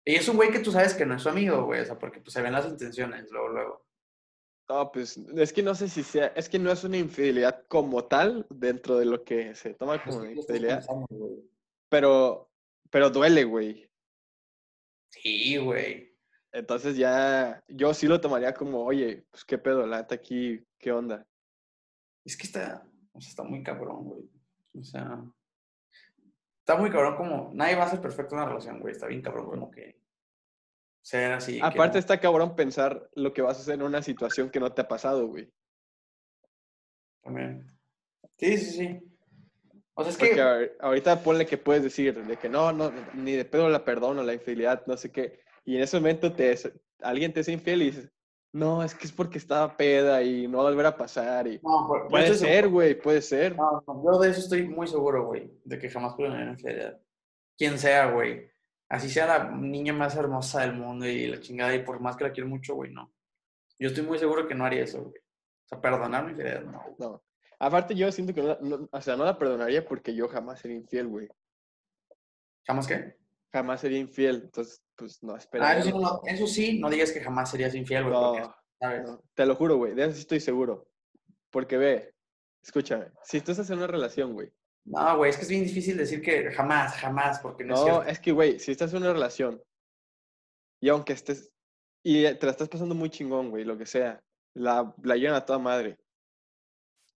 Y es un güey que tú sabes que no es su amigo, güey, o sea, porque pues se ven las intenciones luego, luego. No, pues es que no sé si sea, es que no es una infidelidad como tal dentro de lo que se toma Pues, como ¿qué una estás infidelidad, pensando, pero, pero duele, güey. Sí, güey. Entonces ya, yo sí lo tomaría como, oye, pues qué pedo, la neta aquí, ¿qué onda? Es que está, o sea, está muy cabrón, güey. O sea, está muy cabrón como, nadie va a ser perfecto en una relación, güey. Está bien cabrón como que ser así. Aparte está cabrón pensar lo que vas a hacer en una situación que no te ha pasado, güey. También. Sí, sí, sí. O sea, es Porque que... ahor- ahorita ponle que puedes decir de que no, no, ni de pedo la perdono, la infidelidad, no sé qué. Y en ese momento te, es- alguien te es infiel y dices, no, es que es porque estaba peda y no va a volver a pasar. Y No, por- puede ser, güey, puede ser. No, no, yo de eso estoy muy seguro, güey, de que jamás perdonaría una infidelidad. Quien sea, güey. Así sea la niña más hermosa del mundo y la chingada, y por más que la quiero mucho, güey, no. Yo estoy muy seguro que no haría eso, güey. O sea, perdonar una infidelidad, no. No. Aparte yo siento que no, o sea, no la perdonaría porque yo jamás sería infiel, güey. ¿Jamás qué? Jamás sería infiel. Entonces, pues no, espera. Ah, eso sí, no, eso sí, no digas que jamás serías infiel, güey, porque, No, ¿sabes? no, te lo juro, güey, de eso sí estoy seguro. Porque ve, escúchame, si tú estás en una relación, güey, No, güey, es que es bien difícil decir que jamás, jamás, porque no, es No, es que, güey, si estás en una relación y aunque estés, y te la estás pasando muy chingón, güey, lo que sea, la, la llevan a toda madre.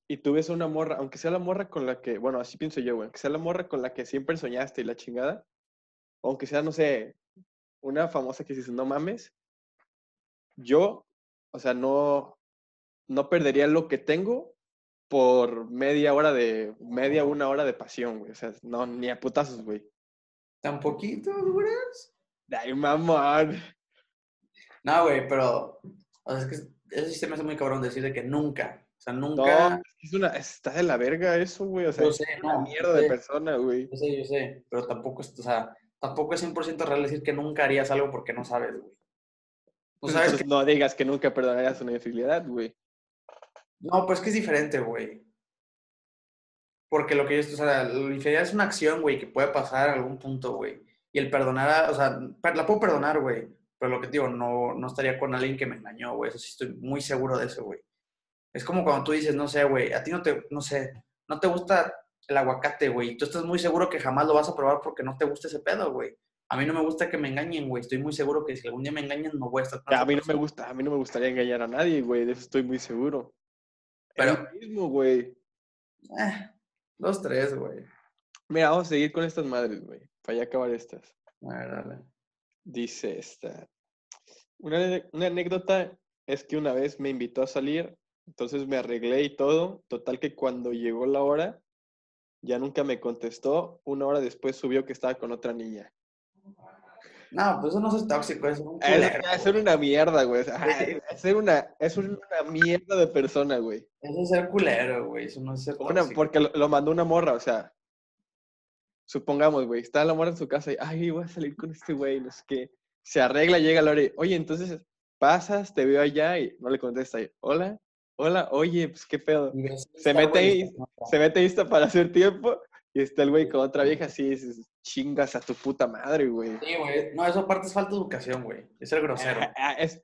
Y tú ves a una morra, aunque sea la morra con la que, bueno, así pienso yo, güey, aunque sea la morra con la que siempre soñaste y la chingada, aunque sea, no sé, una famosa que dices, no mames, yo, o sea, no, no perdería lo que tengo por media hora de, media, una hora de pasión, güey. O sea, no, ni a putazos, güey. ¿Tan poquito duras? Ay, mamón. No, güey, pero, o sea, es que eso sí se me hace muy cabrón decir de que nunca, sea, No, nunca, es una, está de la verga eso, güey. O sea, Yo es sé, una no, mierda de sé. persona, güey. Yo sé, yo sé, pero tampoco es, o sea, tampoco es 100% real decir que nunca harías algo porque no sabes, güey. No Pues sabes entonces que... no digas que nunca perdonarías una infidelidad, güey. No, pues que es diferente, güey. Porque lo que yo, o sea, la infidelidad es una acción, güey, que puede pasar a algún punto, güey. Y el perdonar, o sea, la puedo perdonar, güey. Pero lo que te digo, no, no estaría con alguien que me engañó, güey. Eso sí estoy muy seguro de eso, güey. Es como cuando tú dices, no sé, güey, a ti no te, no sé, no te gusta el aguacate, güey. Tú estás muy seguro que jamás lo vas a probar porque no te gusta ese pedo, güey. A mí no me gusta que me engañen, güey. Estoy muy seguro que si algún día me engañan, no voy a estar A mí no me gusta, a mí no me gustaría engañar a nadie, güey. De eso estoy muy seguro. Pero- Es lo mismo, güey. Eh, dos, tres, güey. Mira, vamos a seguir con estas madres, güey. Para ya acabar estas. A ver, dale. Dice esta. Una anécdota es que una vez me invitó a salir, entonces me arreglé y todo. Total que cuando llegó la hora, ya nunca me contestó. Una hora después subió que estaba con otra niña. No, pues eso no es tóxico, es un culero. es ser una mierda, güey. Es ser una, es una mierda de persona, güey. Eso es ser culero, güey. Eso no es ser Una- tóxico. porque lo, lo mandó una morra, o sea. Supongamos, güey, está la morra en su casa y, ay, voy a salir con este güey, no sé qué. Se arregla, llega la hora y, oye, entonces pasas, te veo allá y no le contesta. Y, hola, hola, oye, pues qué pedo. Se mete ahí, Se mete lista para hacer tiempo y está el güey con otra vieja así, dices, chingas a tu puta madre, güey. Sí, güey. No, eso aparte es falta de educación, güey. Es ser grosero. Ah, es,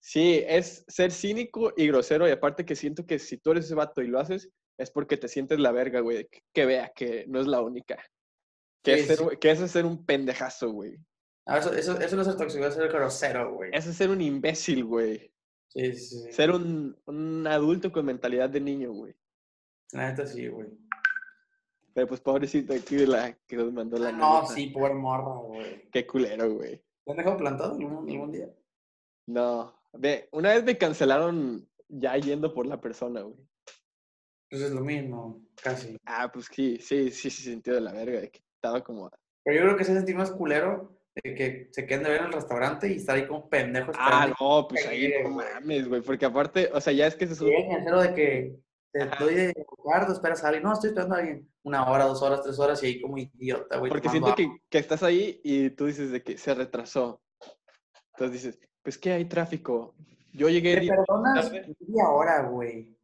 sí, es ser cínico y grosero. Y aparte que siento que si tú eres ese vato y lo haces, es porque te sientes la verga, güey. Que, que vea que no es la única. Que, Sí, es ser, sí. que eso es ser un pendejazo, güey. Ah, eso, eso, eso no es ser tóxico, es ser grosero, güey. Eso es ser un imbécil, güey. Sí, sí, sí. Ser un, un adulto con mentalidad de niño, güey. La neta sí, güey. Pero pues pobrecito aquí de la que nos mandó la Ah, No, nota. sí, pobre morra, güey. Qué culero, güey. ¿Te han dejado plantado algún, algún día? No. Ve, una vez me cancelaron ya yendo por la persona, güey. Pues es lo mismo, casi. Ah, pues sí, sí, sí, sí, sintió de la verga, de que estaba como... Pero yo creo que se sentir más culero de que se queden de ver en el restaurante y estar ahí como pendejo Ah, no, pues ahí no mames, güey, porque aparte, o sea, ya es que se sube... en el cero de que te doy de cuarto, esperas a alguien. No, estoy esperando a alguien. Una hora, dos horas, tres horas y ahí como idiota, güey. Porque siento que, que estás ahí y tú dices de que se retrasó. Entonces dices, pues que hay tráfico. Yo llegué... Te perdonas media hora, güey.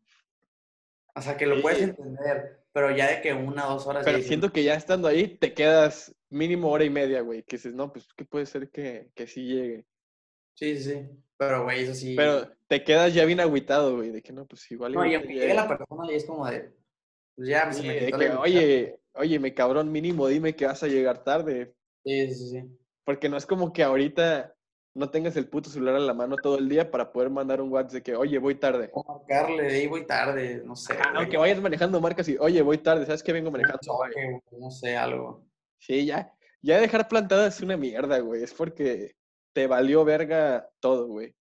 O sea, que lo puedes entender, pero ya de que una, dos horas... Pero siento que ya estando ahí te quedas mínimo hora y media, güey. Que dices, no, pues que puede ser que, que sí llegue. Sí, sí, sí. Pero, güey, eso sí... Pero te quedas ya bien agüitado, güey, de que no, pues igual. No, y aunque llegue la persona y es como de... Pues ya, se me de quitó que, la ilusión. oye, oye, me cabrón, mínimo dime que vas a llegar tarde. Sí, sí, sí. Porque no es como que ahorita no tengas el puto celular en la mano todo el día para poder mandar un WhatsApp de que, oye, voy tarde. O marcarle, de ahí voy tarde, no sé. Ah, aunque vayas manejando marcas y, oye, voy tarde, ¿sabes que vengo manejando? Bye". choque, güey, no sé, algo. Sí, ya. Ya dejar plantada es una mierda, güey. Es porque te valió verga todo, güey.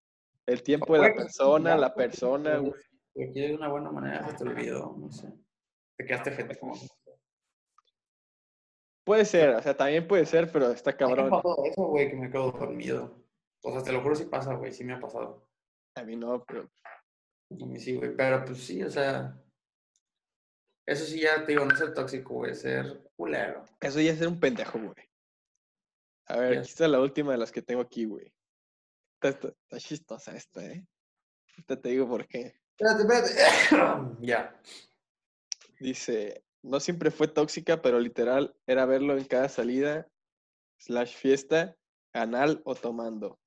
El tiempo de la persona, la persona, güey. Aquí de una buena manera se te olvidó, no sé. Te quedaste gente como... Puede ser, o sea, también puede ser, pero está ¿A mí cabrón. me pasó eso, güey, que me quedo dormido? O sea, te lo juro si pasa, güey, sí me ha pasado. A mí no, pero A mí sí, güey, pero pues sí, o sea... Eso sí ya te digo, no es ser tóxico, güey, es ser culero. eso ya es ser un pendejo, güey. A ver, Ya. aquí está la última de las que tengo aquí, güey. Está, está- está chistosa esta, ¿eh? Ahorita te digo por qué. Espérate, espérate. ya. Dice, no siempre fue tóxica, pero literal era verlo en cada salida, slash fiesta, anal o tomando.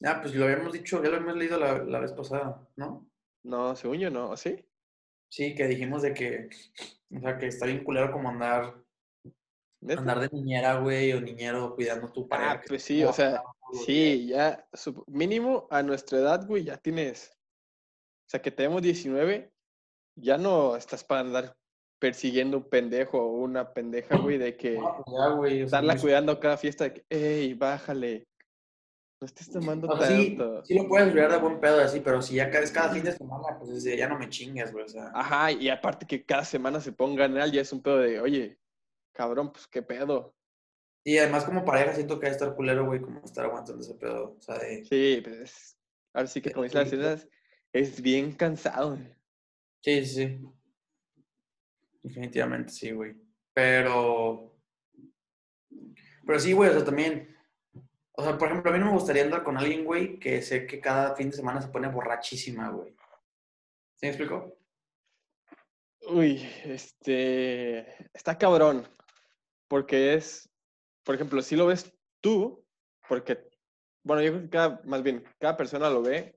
Ya, pues lo habíamos dicho, ya lo habíamos leído la, la vez pasada, ¿no? No, según yo no, ¿sí? Sí, que dijimos de que, o sea, que está bien culero como andar, ¿Neta? andar de niñera, güey, o niñero cuidando a tu pareja. Ah, pues sí, o sea, sí, ya, mínimo a nuestra edad, güey, ya tienes, o sea, que tenemos 19, ya no estás para andar persiguiendo un pendejo o una pendeja, güey, de que No, pues ya, güey. o sea, estarla no es- cuidando cada fiesta, de que, ey, bájale, no estés tomando O sea, tanto. sí lo puedes ver de buen pedo así, pero si ya cada, es cada fin de semana, pues ya no me chingues, güey, o sea. Ajá, y aparte que cada semana se ponga anal, ya es un pedo de, oye, cabrón, pues qué pedo. Y además como pareja siento que hay estar culero, güey, como estar aguantando ese pedo, o sea, de... Sí, pues, es- ahora sí que como dicen las señoras, es bien cansado. güey. Sí, sí, sí. Definitivamente sí, güey. Pero... Pero sí, güey, o sea, también... O sea, por ejemplo, a mí no me gustaría andar con alguien, güey, que sé que cada fin de semana se pone borrachísima, güey. ¿Sí me explico? Uy, este, está cabrón, porque es, por ejemplo, si lo ves tú, porque, bueno, yo creo que cada, más bien, cada persona lo ve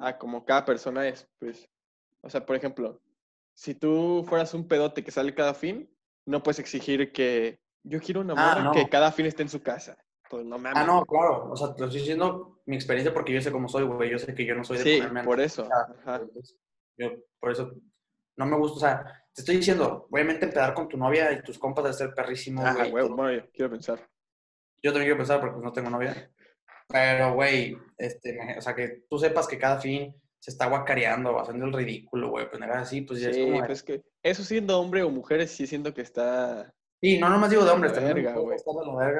a como cada persona es, pues, o sea, por ejemplo, si tú fueras un pedote que sale cada fin, no puedes exigir que yo quiero una Ah, morra no. que cada fin esté en su casa. Pues no mames. Ah, no, claro. O sea, te lo estoy diciendo mi experiencia porque yo sé cómo soy, güey. Yo sé que yo no soy de Sí, ponerme por eso. Ajá. Yo, por eso, no me gusta. O sea, te estoy diciendo, obviamente empezar con tu novia y tus compas debe ser perrísimo, Ah, güey. bueno, yo quiero pensar. Yo también quiero pensar porque pues, no tengo novia. Pero, güey, este, me- o sea, que tú sepas que cada fin se está guacareando, haciendo el ridículo, güey, pues así, pues ya es Sí, como... de- pues que eso siendo hombre o mujeres, sí siento que está... Sí, no nomás digo de hombres, verga, güey.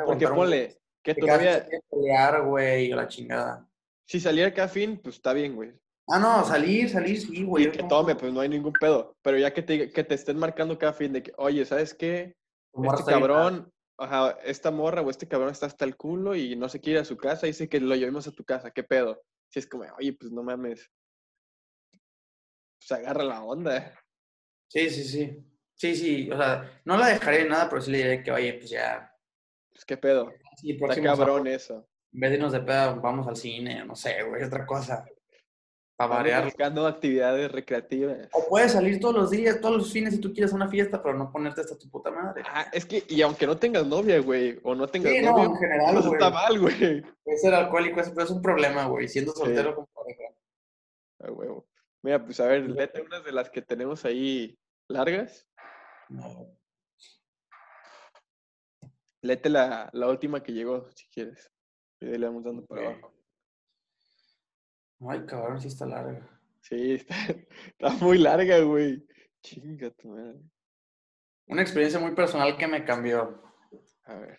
Porque ponle, que quiere pelear, güey, o la chingada. si saliera cada fin, pues está bien, güey. Ah, no, salir, salir, sí, güey. Y que como- tome, pues no hay ningún pedo. Pero ya que te, que te estén marcando cada fin de que, oye, ¿sabes qué? Este cabrón, ajá, esta morra o este cabrón está hasta el culo y no se quiere ir a su casa dice que lo llevemos a tu casa, ¿qué pedo? Si es como, oye, pues no mames. Pues agarra la onda. Sí, sí, sí. Sí, sí, o sea, no la dejaré en nada, pero sí le diré que, oye, pues ya, Pues qué pedo. Sí, Está próximo cabrón sábado, eso. En vez de irnos de peda, vamos al cine, no sé, güey, otra cosa. Para variar. buscando actividades recreativas. O puedes salir todos los días, todos los fines si tú quieres a una fiesta, pero no ponerte hasta tu puta madre. Ah, es que, y aunque no tengas novia, güey, o no tengas Sí, no, novio, en general, güey. está mal, güey. Puedes ser alcohólico, eso pero es un problema, güey, siendo Sí. soltero con pareja. A huevo. Mira, pues a ver, léete unas de las que tenemos ahí largas. No. Léete la, la última que llegó, si quieres. Y le vamos dando por Ok. abajo. Ay, cabrón, sí está larga. Sí, está, está muy larga, güey. Chinga tu madre. Una experiencia muy personal que me cambió. A ver.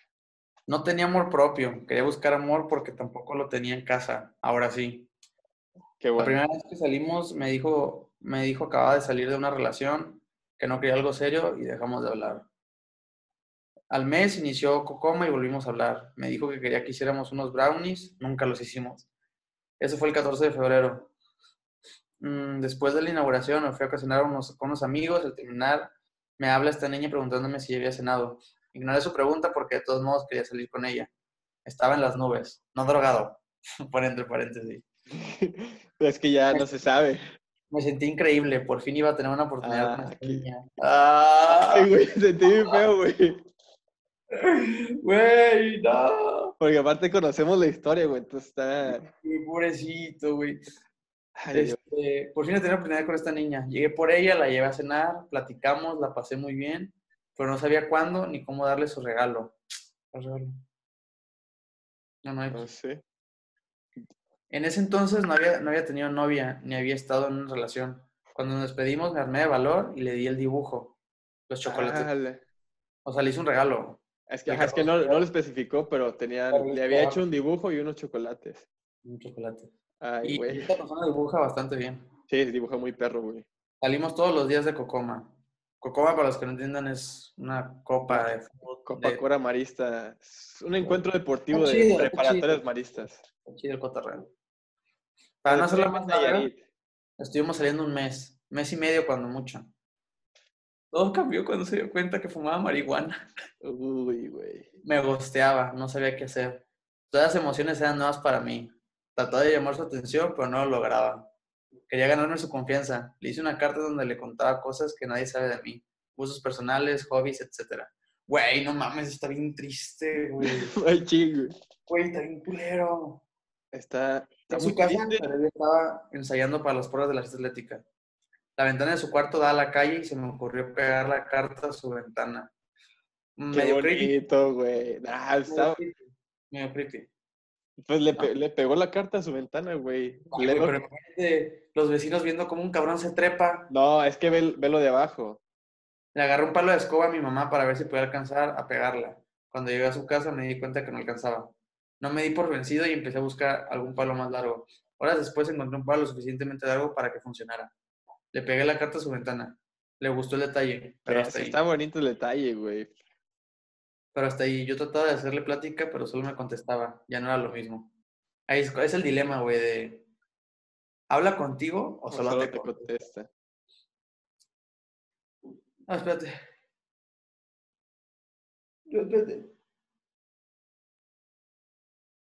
No tenía amor propio, quería buscar amor porque tampoco lo tenía en casa. Ahora sí. Qué La bueno. primera vez que salimos me dijo, me dijo acababa de salir de una relación, que no quería algo serio y dejamos de hablar. Al mes inició Cocoma y volvimos a hablar. Me dijo que quería que hiciéramos unos brownies, nunca los hicimos. Eso fue el 14 de febrero. Mm, después de la inauguración me fui a cocinar unos, con unos amigos. Al terminar me habla esta niña preguntándome si había cenado. Ignoré su pregunta porque de todos modos quería salir con ella. Estaba en las nubes, no drogado. Por entre paréntesis. es que ya no se sabe. Me sentí increíble, por fin iba a tener una oportunidad con Ah, esta niña. ¡Ah! Ay, güey, sentí bien feo, güey. Güey, no. Porque aparte conocemos la historia, güey. Entonces está. Qué pobrecito, güey. Ay. Este, por fin tener oportunidad con esta niña. Llegué por ella, la llevé a cenar, platicamos, la pasé muy bien, pero no sabía cuándo ni cómo darle su regalo. No, no hay. No sé. En ese entonces no había, no había tenido novia, ni había estado en una relación. Cuando nos despedimos me armé de valor y le di el dibujo, los chocolates. Ah, O sea, le hice un regalo. Es que, ajá, es que no, no lo especificó, pero tenía, Pero le había hecho un dibujo y unos chocolates. Un chocolate. Ay, Y güey. esta persona dibuja bastante bien. Sí, dibuja muy perro, güey. Salimos todos los días de Cocoma. Cocoma, para los que no entiendan, es una copa de fútbol. Copa de- Cora Marista. Es un encuentro deportivo de chido, preparatorias maristas. chido el cotorreo. Para no hacerla más larga, estuvimos saliendo un mes, mes y medio cuando mucho. Todo cambió cuando se dio cuenta que fumaba marihuana. Uy, güey. Me gosteaba, no sabía qué hacer. Todas las emociones eran nuevas para mí. Trataba de llamar su atención, pero no lo lograba. Quería ganarme su confianza. Le hice una carta donde le contaba cosas que nadie sabe de mí. Usos personales, hobbies, etc. Güey, no mames, está bien triste, güey. Ay, chingo. Güey, está bien culero. Está, está En muy su casa, triste. pero yo estaba ensayando para las pruebas de la atlética. La ventana de su cuarto da a la calle y se me ocurrió pegar la carta a su ventana. Qué bonito, güey. Ah, está-. Medio creepy. Pues le, pe- le pegó la carta a su ventana, güey. Ay, Le- güey, pero imagínate los vecinos viendo cómo un cabrón se trepa. No, es que ve, ve lo de abajo. Le agarré un palo de escoba a mi mamá para ver si podía alcanzar a pegarla. Cuando llegué a su casa me di cuenta que no alcanzaba. No me di por vencido y empecé a buscar algún palo más largo. Horas después encontré un palo lo suficientemente largo para que funcionara. Le pegué la carta a su ventana. Le gustó el detalle, pero hasta ahí. está bonito el detalle, güey. Pero hasta ahí yo trataba de hacerle plática, pero solo me contestaba. Ya no era lo mismo. Ahí es, es el dilema, güey, de... ¿Habla contigo o O solo, solo te te contesta? contesta. Ah, espérate. No, espérate.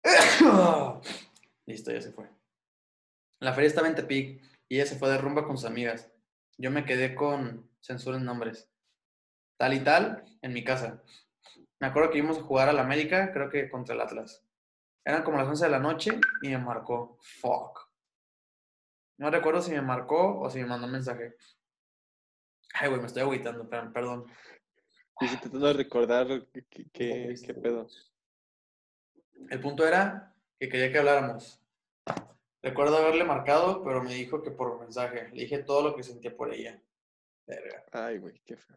Listo, ya se fue. La feria estaba en Tepic y ella se fue de rumba con sus amigas. Yo me quedé con censura en nombres. Tal y tal, en mi casa. Me acuerdo que íbamos a jugar al América, creo que contra el Atlas. Eran como las 11 de la noche y me marcó. Fuck. No recuerdo si me marcó o si me mandó un mensaje. Ay, güey, me estoy agüitando, per- perdón. Estoy tratando de recordar qué, pedo. El punto era que quería que habláramos. Recuerdo haberle marcado, pero me dijo que por mensaje. Le dije todo lo que sentía por ella. Verga. Ay, güey, qué feo.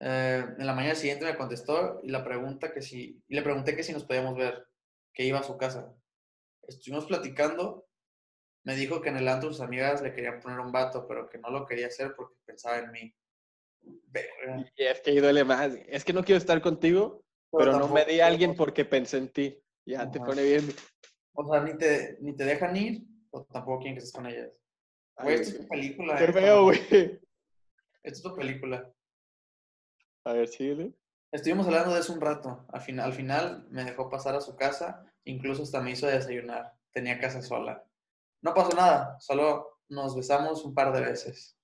Eh, en la mañana siguiente me contestó y la pregunta que si, y le pregunté que si nos podíamos ver, que iba a su casa. Estuvimos platicando. Me dijo que en el antro sus amigas le querían poner un vato, pero que no lo quería hacer porque pensaba en mí. Verga. Y es que duele más. Es que no quiero estar contigo, pero no me di a alguien porque pensé en ti. Ya te pone bien. O sea, ni te, ni te dejan ir, o tampoco quieren que estés con ellas. Güey, Ay, esto es tu película. Qué esto, feo, güey. Esto es tu película. A ver, síguele. Estuvimos hablando de eso un rato. Al final, al final me dejó pasar a su casa, incluso hasta me hizo desayunar. Tenía casa sola. No pasó nada, solo nos besamos un par de veces.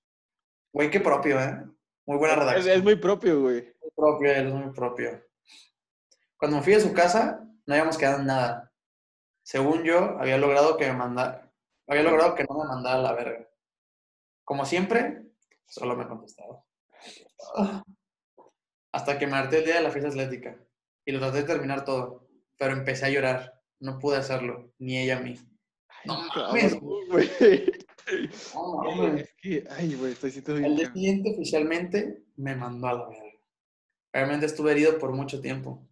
Güey, qué propio, ¿eh? Muy buena redacción. es muy propio, güey. Muy propio, es muy propio. Cuando me fui a su casa, no habíamos quedado en nada. Según yo, había logrado que me mandara, había logrado que no me mandara a la verga. Como siempre, solo me contestaba. Hasta que me harté el día de la fiesta atlética. Y lo traté de terminar todo. Pero empecé a llorar. No pude hacerlo, ni ella a mí. No mames, no mames. Es que, ay, güey, estoy sintiendo El bien. día siguiente oficialmente me mandó a la verga. Realmente estuve herido por mucho tiempo.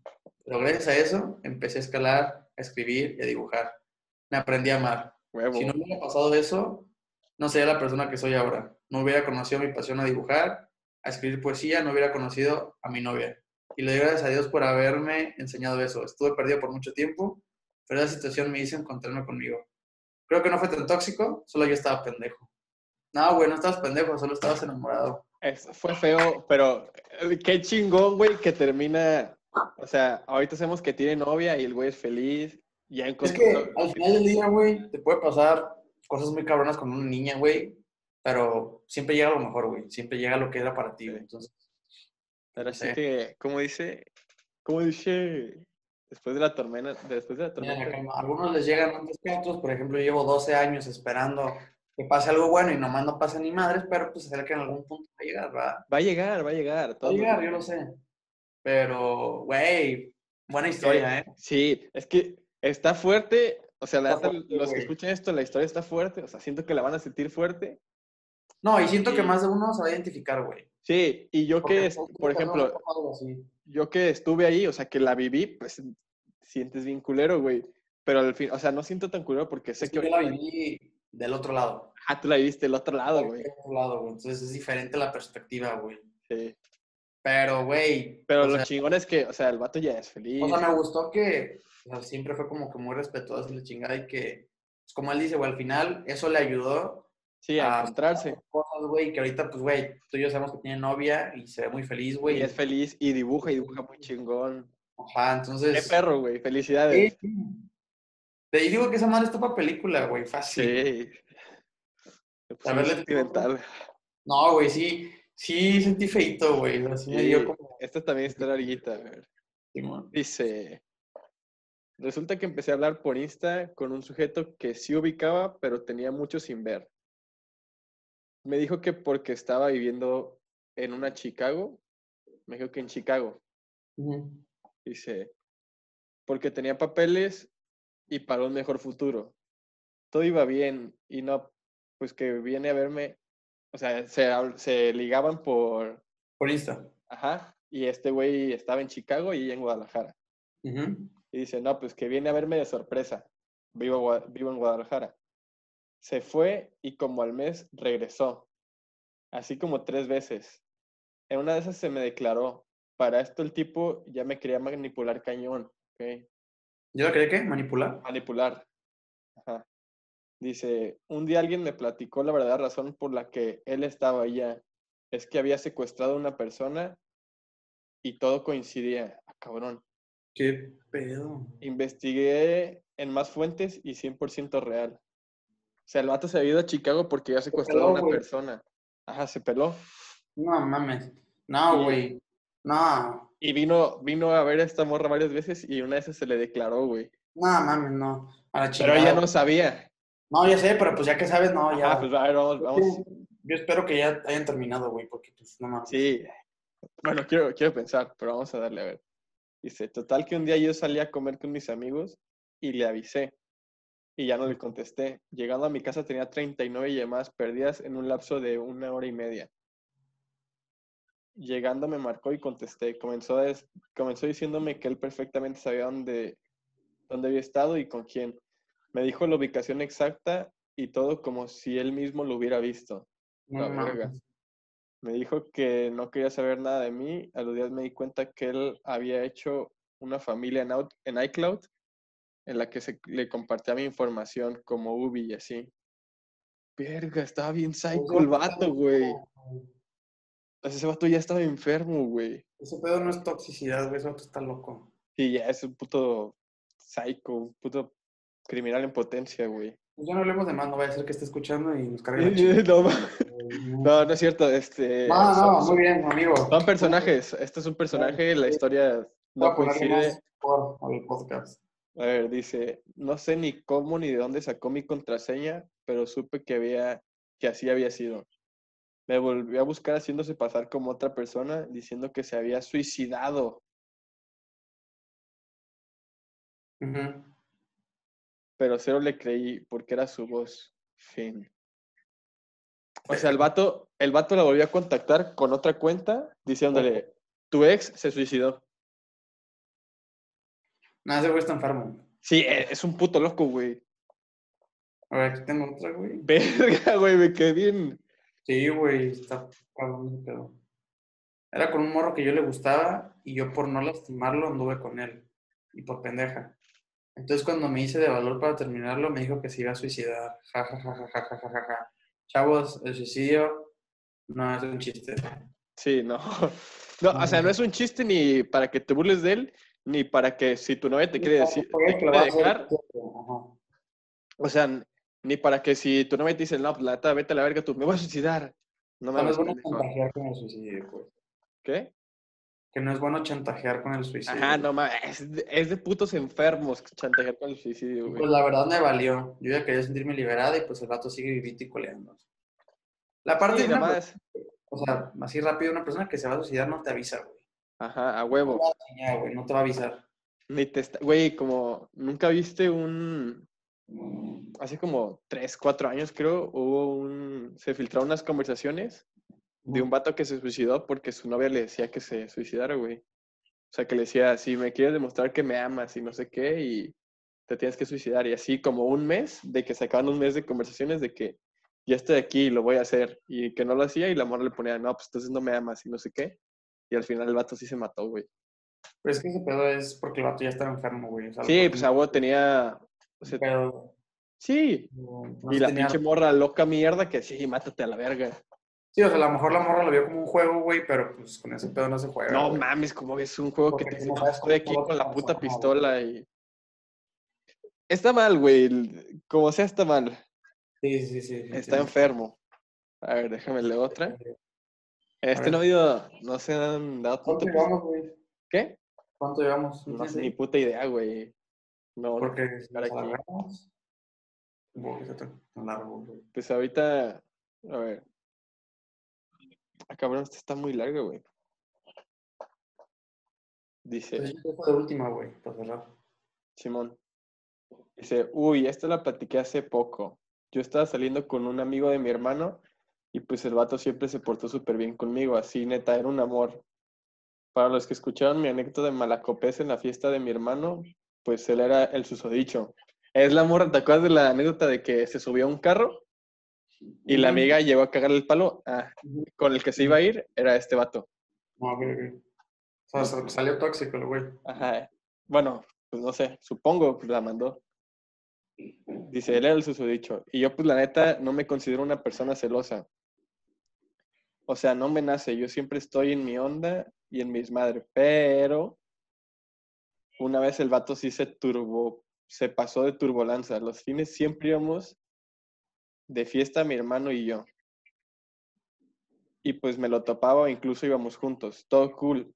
Pero gracias a eso empecé a escalar, a escribir y a dibujar. Me aprendí a amar. Huevo. Si no hubiera pasado eso, no sería la persona que soy ahora. No hubiera conocido mi pasión a dibujar, a escribir poesía, no hubiera conocido a mi novia. Y le doy gracias a Dios por haberme enseñado eso. Estuve perdido por mucho tiempo, pero esa situación me hizo encontrarme conmigo. Creo que no fue tan tóxico, solo yo estaba pendejo. No, güey, no estabas pendejo, solo estabas enamorado. Es- fue feo, pero eh, qué chingón, güey, que termina. O sea, ahorita sabemos que tiene novia y el güey es feliz. Ya Es que al final del día, güey, te puede pasar cosas muy cabronas con una niña, güey, pero siempre llega lo mejor, güey. Siempre llega lo que era para ti, güey. Entonces, Pero así Sí. que, como dice, como dice, después de la tormenta, después de la tormenta. algunos les llegan antes que otros. Por ejemplo, yo llevo 12 años esperando que pase algo bueno y nomás no pasa ni madres, pero pues será que en algún punto va a llegar, ¿verdad? Va a llegar, va a llegar. Va a llegar, yo lo sé. Pero, güey, buena historia, ¿eh? Sí, es que está fuerte. O sea, la fuerte, los que güey. escuchan esto, la historia está fuerte. O sea, siento que la van a sentir fuerte. No, y siento que Sí. más de uno se va a identificar, güey. Sí, y yo Porque que, por ejemplo, yo que estuve ahí, o sea, que la viví, pues sientes bien culero, güey. Pero al fin, o sea, no siento tan culero porque sé Es que que yo la viví del otro lado. Ah, tú la viviste del otro lado, güey. Del otro lado, güey. Entonces es diferente la perspectiva, güey. Sí. Pero, güey. Pero lo sea, chingón es que, o sea, el vato ya es feliz. o sea, me gustó que o sea, siempre fue como que muy respetuoso y la chingada y que, pues, como él dice, güey, al final eso le ayudó Sí, a a encontrarse. cosas, güey, que ahorita, pues, güey, tú y yo sabemos que tiene novia y se ve muy feliz, güey. Y es feliz y dibuja y dibuja muy chingón. Ajá, Qué entonces. perro, güey. Felicidades. Sí. Te digo que esa madre está para película, güey, fácil. Sí. Verle- sentimental. No, güey, sí, sí sentí feito, güey. me dio como. Esta también está larguita. a ver. Simón. Dice, resulta que empecé a hablar por Insta con un sujeto que sí ubicaba, pero tenía mucho sin ver. Me dijo que porque estaba viviendo en una Chicago, me dijo que en Chicago, dice, porque tenía papeles y para un mejor futuro. Todo iba bien y no, pues que viene a verme, o sea, se, se ligaban por, Por Insta. ajá, y este güey estaba en Chicago y en Guadalajara. Ujú. Y dice, no, pues que viene a verme de sorpresa. Vivo, vivo en Guadalajara. Se fue y como al mes regresó. Así como tres veces. En una de esas se me declaró. Para esto el tipo ya me quería manipular cañón. ¿ok? ¿Yo la quería qué? ¿Manipular? Manipular. Ajá. Dice, un día alguien me platicó la verdadera razón por la que él estaba allá. Es que había secuestrado a una persona y todo coincidía. Ah, cabrón. ¿Qué pedo? Investigué en más fuentes y 100% real. O sea, el vato se había ido a Chicago porque había secuestrado a peló, una güey. persona. Ajá, se peló. No mames. No, güey. No. Y vino, vino a ver a esta morra varias veces y una de esas se le declaró, güey. No mames, no. A la Pero ella no sabía. No, ya sé, pero pues ya que sabes, no, ya. Ajá, pues a ver, vamos, vamos. Yo espero que ya hayan terminado, güey, porque pues no mames. Sí. Bueno, quiero, quiero pensar, pero vamos a darle a ver. Dice, total que un día yo salí a comer con mis amigos y le avisé. Y ya no le contesté. Llegando a mi casa tenía 39 llamadas perdidas en un lapso de una hora y media. Llegando me marcó y contesté. Comenzó, des- comenzó diciéndome que él perfectamente sabía dónde, dónde había estado y con quién. Me dijo la ubicación exacta y todo como si él mismo lo hubiera visto. No La verga. Me dijo que no quería saber nada de mí. A los días me di cuenta que él había hecho una familia en, Out- en iCloud en la que se, le compartía mi información como Ubi y así. Verga, estaba bien psycho el vato, güey. Ese vato ya estaba enfermo, güey. Ese pedo no es toxicidad, güey. Ese vato está loco. Sí, ya es un puto psycho, un puto criminal en potencia, güey. Pues ya no hablemos de más, no vaya a ser que esté escuchando y nos cargue la no, no, no es cierto. Este, No, no, muy bien, amigo. Son personajes. Este es un personaje, la historia no coincide. por al podcast. A ver, dice, no sé ni cómo ni de dónde sacó mi contraseña, pero supe que había, que así había sido. Me volvió a buscar haciéndose pasar como otra persona, diciendo que se había suicidado. Ujú. Pero cero le creí porque era su voz. Fin. O sea, el vato, el vato la volvió a contactar con otra cuenta diciéndole, tu ex se suicidó. Nada, ese güey está enfermo. Sí, e- es un puto loco, güey. A ver, aquí tengo otra, güey. Verga, güey, me quedé bien. Sí, güey, está cabrón pedo. Era con un morro que yo le gustaba y yo por no lastimarlo anduve con él. Y por pendeja. Entonces cuando me hice de valor para terminarlo, me dijo que se iba a suicidar. Ja, ja, ja, ja, ja, ja, ja. ja. Chavos, el suicidio no es un chiste. Sí, no. No, o sea, no es un chiste ni para que te burles de él, ni para que si tu novia te quiere decir, te quiere dejar. O sea, ni para que si tu novia te dice, no, pues, la vete a la verga, tú me voy a suicidar. No me vas a contagiar con el suicidio, pues. ¿Qué? Que no es bueno chantajear con el suicidio. Ajá, no mames, es de, es de putos enfermos chantajear con el suicidio, güey. Pues la verdad me valió. Yo ya quería sentirme liberada y pues el vato sigue vivito y coleando. La parte Sí, de una o sea, así rápido, una persona que se va a suicidar no te avisa, güey. Ajá, a No huevo. güey, no te va a avisar. Ni te está- Güey, como nunca viste un. Hace como tres, cuatro años, creo, hubo un. Se filtraron unas conversaciones de un vato que se suicidó porque su novia le decía que se suicidara, güey. O sea, que le decía, si me quieres demostrar que me amas y no sé qué, y te tienes que suicidar. Y así como un mes, de que sacaban un mes de conversaciones de que ya estoy aquí y lo voy a hacer. Y que no lo hacía y la morra le ponía, no, pues entonces no me amas y no sé qué. Y al final el vato sí se mató, güey. Pero es que ese pedo es porque el vato ya estaba enfermo, güey. o sea, Sí, pues Agua tenía... o sea, Pero, sí, no, no y se la tenía- pinche morra loca mierda que sí, mátate a la verga. Sí, o sea, a lo mejor la morra lo vio como un juego, güey, pero pues con ese pedo no se juega. No güey. mames, como ves un juego que te no "No, estoy aquí con la puta jugar". pistola y... Está mal, güey. Como sea, está mal. Sí, sí, sí. Está sí. enfermo. A ver, déjame leer otra. Este no ha habido, no se han dado ¿Cuánto llevamos, güey? ¿Qué? ¿Cuánto llevamos? No sé, ni puta idea, güey. No, no, Porque nos aquí. que largo, güey. pues ahorita, a ver. Ah, cabrón, esta está muy larga, güey. Dice, Pues yo de última, güey, para cerrar. Simón. Dice, uy, esta la platiqué hace poco. Yo estaba saliendo con un amigo de mi hermano y pues el vato siempre se portó súper bien conmigo, así neta, era un amor. Para los que escucharon mi anécdota de Malacopés en la fiesta de mi hermano, pues él era el susodicho. Es la morra, ¿te acuerdas de la anécdota de que se subió a un carro y la amiga llegó a cagarle el palo? Ah, con el que se iba a ir era este vato. No, ok. O sea, sal- salió tóxico el güey. Ajá. Bueno, pues no sé, supongo, pues la mandó. Dice, él era el susodicho. Y yo, pues la neta, no me considero una persona celosa. O sea, no me nace. Yo siempre estoy en mi onda y en mis madres. Pero una vez el vato sí se turbo, se pasó de turbolanza. Los fines siempre íbamos de fiesta mi hermano y yo. Y pues me lo topaba incluso íbamos juntos. Todo cool.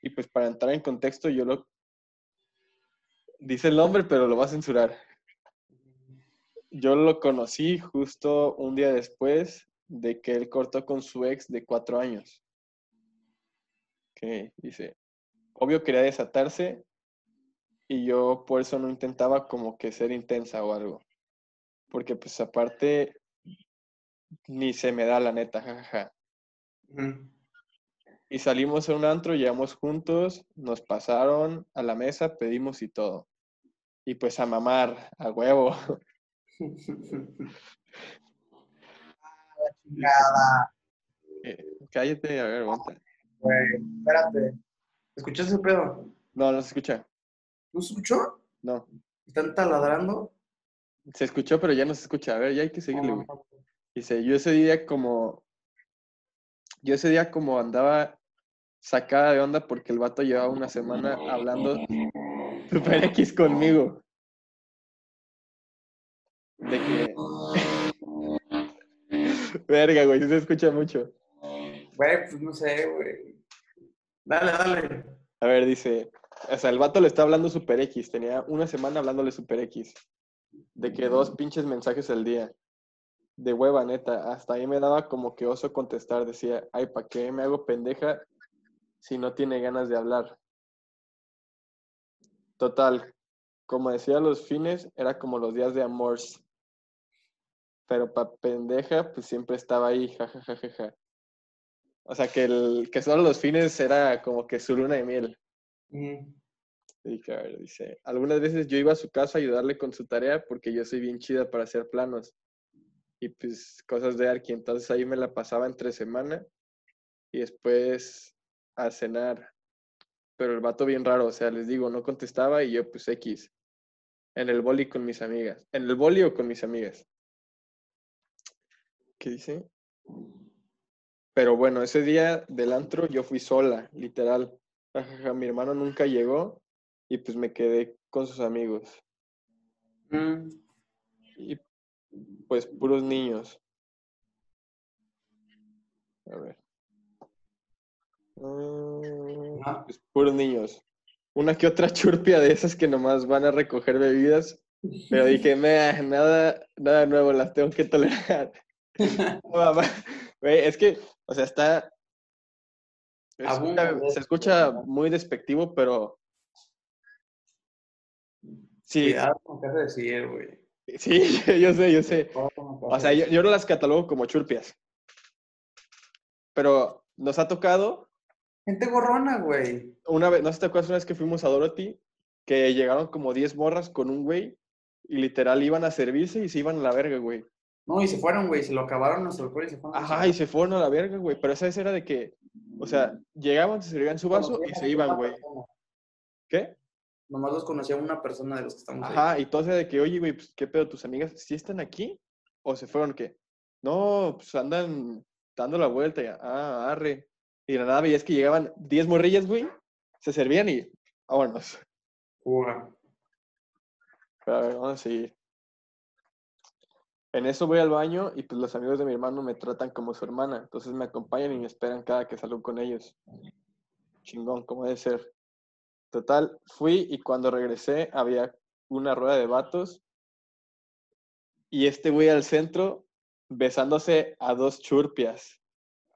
Y pues para entrar en contexto, yo lo... Dice el nombre, pero lo va a censurar. Yo lo conocí justo un día después de que él cortó con su ex de cuatro años. Que dice, obvio quería desatarse y yo por eso no intentaba como que ser intensa o algo. Porque pues aparte ni se me da la neta, jajaja. Y salimos a un antro, llegamos juntos, nos pasaron a la mesa, pedimos y todo. Y pues a mamar, a huevo. Eh, Cállate, a ver, aguanta. Güey, espérate. ¿Escuchaste ese pedo? No, no se escucha. ¿No se escuchó? No. ¿Están taladrando? Se escuchó, pero ya no se escucha. A ver, ya hay que seguirle, güey. No, Dice, yo ese día como... Yo ese día como andaba sacada de onda porque el vato llevaba una semana hablando Super X conmigo. De que... Verga, güey, se escucha mucho. Güey, pues no sé, güey. Dale, dale. A ver, dice, o sea, el vato le está hablando Super X, tenía una semana hablándole Super X, de que dos pinches mensajes al día, de hueva neta, hasta ahí me daba como que oso contestar, decía, ay, ¿para qué me hago pendeja si no tiene ganas de hablar? Total, como decía los fines, era como los días de amores, pero pa' pendeja, pues siempre estaba ahí, jajajaja. O sea, que, el, que solo los fines era como que su luna de miel. A dice, algunas veces yo iba a su casa a ayudarle con su tarea porque yo soy bien chida para hacer planos. Y pues cosas de Arki. Entonces ahí me la pasaba entre semana y después a cenar. Pero el vato bien raro, o sea, les digo, no contestaba y yo pues X. En el boli con mis amigas. En el boli o con mis amigas. ¿Qué dice? Pero bueno, ese día del antro yo fui sola, literal. Mi hermano nunca llegó y pues me quedé con sus amigos. Mm. Y pues puros niños. A ver. Mm, Ah. pues, puros niños. Una que otra churpia de esas que nomás van a recoger bebidas. Pero dije, "Meh, nada, nada nuevo, las tengo que tolerar. Es que, o sea, está. se Abunda escucha- se muy despectivo, pero. Sí, Cuidado con qué decir, güey. sí, yo sé, yo sé. O sea, yo, yo no las catalogo como churpias. Pero nos ha tocado Gente gorrona, güey. una vez, no sé si te acuerdas una vez que fuimos a Dorothy, que llegaron como 10 morras con un güey y literal iban a servirse y se iban a la verga, güey. No, y se fueron, güey. Se lo acabaron nuestro alcohol y se fueron. Ajá, y se fueron a la verga, güey. Pero esa vez era de que, o sea, llegaban, se servían su vaso y se iban, güey. ¿Qué? Nomás los conocía una persona de los que estamos ahí. Ajá, y todo de que, oye, güey, pues, ¿qué pedo? ¿Tus amigas sí están aquí? ¿O se fueron qué? No, pues andan dando la vuelta. Y, ah, arre. Y de la nada veías que llegaban 10 morrillas, güey, se servían y vámonos. Fuga. Pero a ver, vamos a seguir. En eso voy al baño y pues los amigos de mi hermano me tratan como su hermana. Entonces me acompañan y me esperan cada que salgo con ellos. Chingón, como debe ser. Total, fui y cuando regresé había una rueda de vatos y este güey al centro besándose a dos churpias.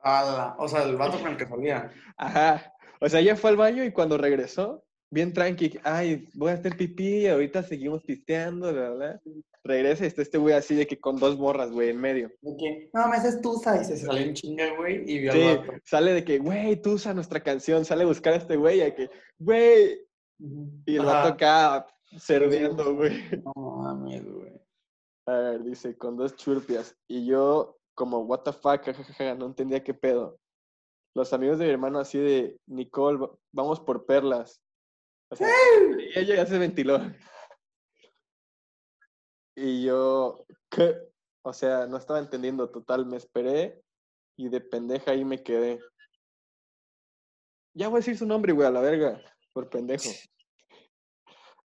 Ala. O sea, el vato con el que salía. Ajá. O sea, ella fue al baño y cuando regresó, bien tranqui, ay, voy a hacer pipí, ahorita seguimos pisteando, verdad. Regresa y está este güey así de que con dos morras, güey, en medio. De que, no, me haces tusa. Y se salió en chinga, güey. Y vio Sí, al sale de que, güey, tú usa nuestra canción, sale a buscar a este güey, a que, güey, y el vato acá cerdeando, güey. No mames, güey. A ver, dice, con dos churpias. Y yo, como, what the fuck, jajaja, no entendía qué pedo. Los amigos de mi hermano así de, Nicole, va- vamos por perlas. O sea, ella ya se ventiló. Y yo, ¿qué? O sea, no estaba entendiendo total, me esperé y de pendeja ahí me quedé. Ya voy a decir su nombre, güey, a la verga, por pendejo.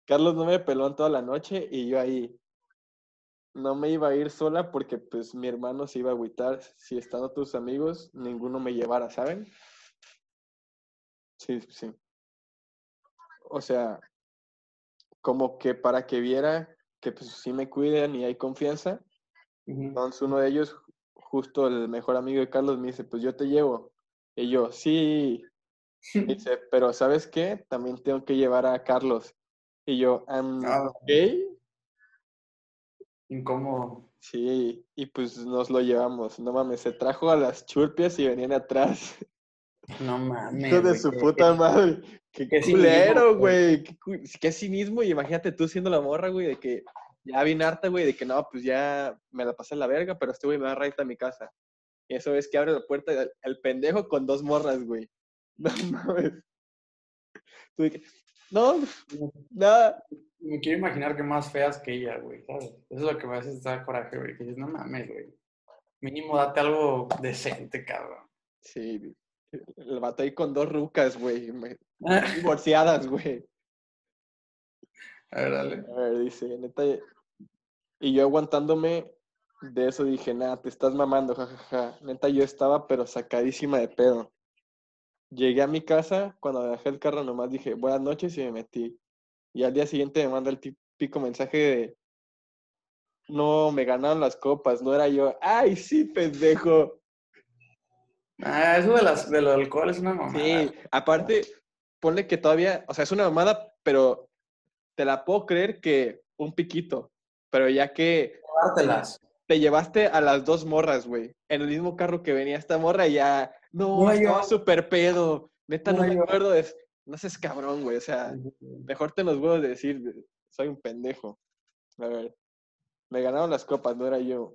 Carlos no me peló en toda la noche y yo ahí no me iba a ir sola porque pues mi hermano se iba a agüitar si estando tus amigos ninguno me llevara, ¿saben? Sí, sí. O sea, como que para que viera que pues sí me cuidan y hay confianza, entonces uno de ellos, justo el mejor amigo de Carlos, me dice, pues yo te llevo. Y yo, sí. Dice, pero ¿sabes qué? También tengo que llevar a Carlos. Y yo, "Am, Ah. ok. Incómodo. Sí, y pues nos lo llevamos. No mames, se trajo a las churpias y venían atrás. No mames. Hijo de su puta madre. Qué qué culero, güey. Qué, qué cinismo. Y imagínate tú siendo la morra, güey, de que ya bien harta, güey, de que no, pues ya me la pasé en la verga, pero este güey me va a raíz a mi casa. Y eso es que abre la puerta el, el pendejo con dos morras, güey. No mames. Tú de que, no, nada. Me quiero imaginar que más feas que ella, güey, ¿sabes? Eso es lo que me hace dar coraje, güey. Que dices, no mames, güey. Mínimo date algo decente, cabrón. Sí, el vato ahí con dos rucas, güey. Divorciadas, güey. A ver, dale. A ver, dice, neta. Y yo aguantándome de eso dije, nada, te estás mamando, jajaja. Neta, yo estaba, pero sacadísima de pedo. Llegué a mi casa, cuando dejé el carro nomás dije, buenas noches y me metí. Y al día siguiente me manda el típico mensaje de, no, me ganaron las copas, no era yo. Ay, sí, pendejo. Ah, eso de las, de lo del alcohol es una mamada. Sí, aparte, ponle que todavía, o sea, es una mamada, pero te la puedo creer que un piquito. Pero ya que te llevaste a las dos morras, güey, en el mismo carro que venía esta morra y ya, no, No, estaba súper pedo. Neta, no, No, me yo- acuerdo. de- No seas cabrón, güey, o sea, mejor te los huevos de decir, soy un pendejo. A ver, me ganaron las copas, no era yo.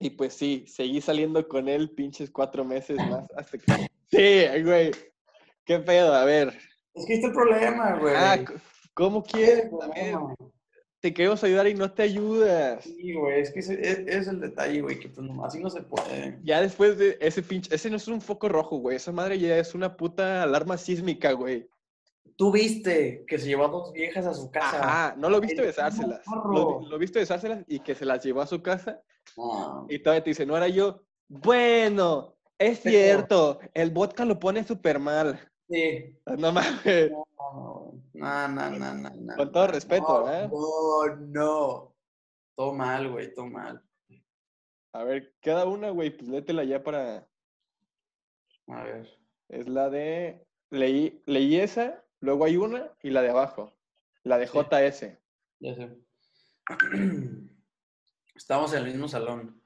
Y pues sí, seguí saliendo con él pinches cuatro meses más hasta que... Sí, güey. ¿Qué pedo? A ver. Es que este problema, güey. Ah, ¿cómo es quieres? te queremos ayudar y no te ayudas. Sí, güey, es que ese es, es el detalle, güey, que pues no- así no se puede. Ya después de ese pinche... Ese no es un foco rojo, güey. Esa madre ya es una puta alarma sísmica, güey. Tú viste que se llevó a dos viejas a su casa. Ajá, no lo viste el besárselas. Lo, vi- lo viste besárselas y que se las llevó a su casa No. y todavía te dice, no era yo. Bueno, es cierto, el vodka lo pone súper mal. Sí. No mames. No, no, no, no, no, no, Con todo respeto, no, ¿eh? No, no. Todo mal, güey, todo mal. A ver, cada una, güey, pues létela ya para... A ver. Es la de... Leí, leí esa, luego hay una y la de abajo. La de Sí. JS. Ya sé. Estábamos en el mismo salón.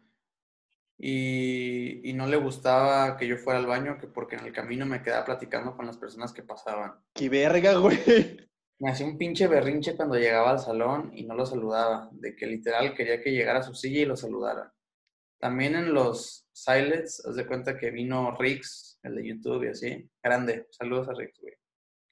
Y, y no le gustaba que yo fuera al baño, que porque en el camino me quedaba platicando con las personas que pasaban. ¡Qué verga, güey! Me hacía un pinche berrinche cuando llegaba al salón y no lo saludaba, de que literal quería que llegara a su silla y lo saludara. También en los silents, haz de cuenta que vino Rix, el de YouTube y así. Grande, saludos a Rix, güey.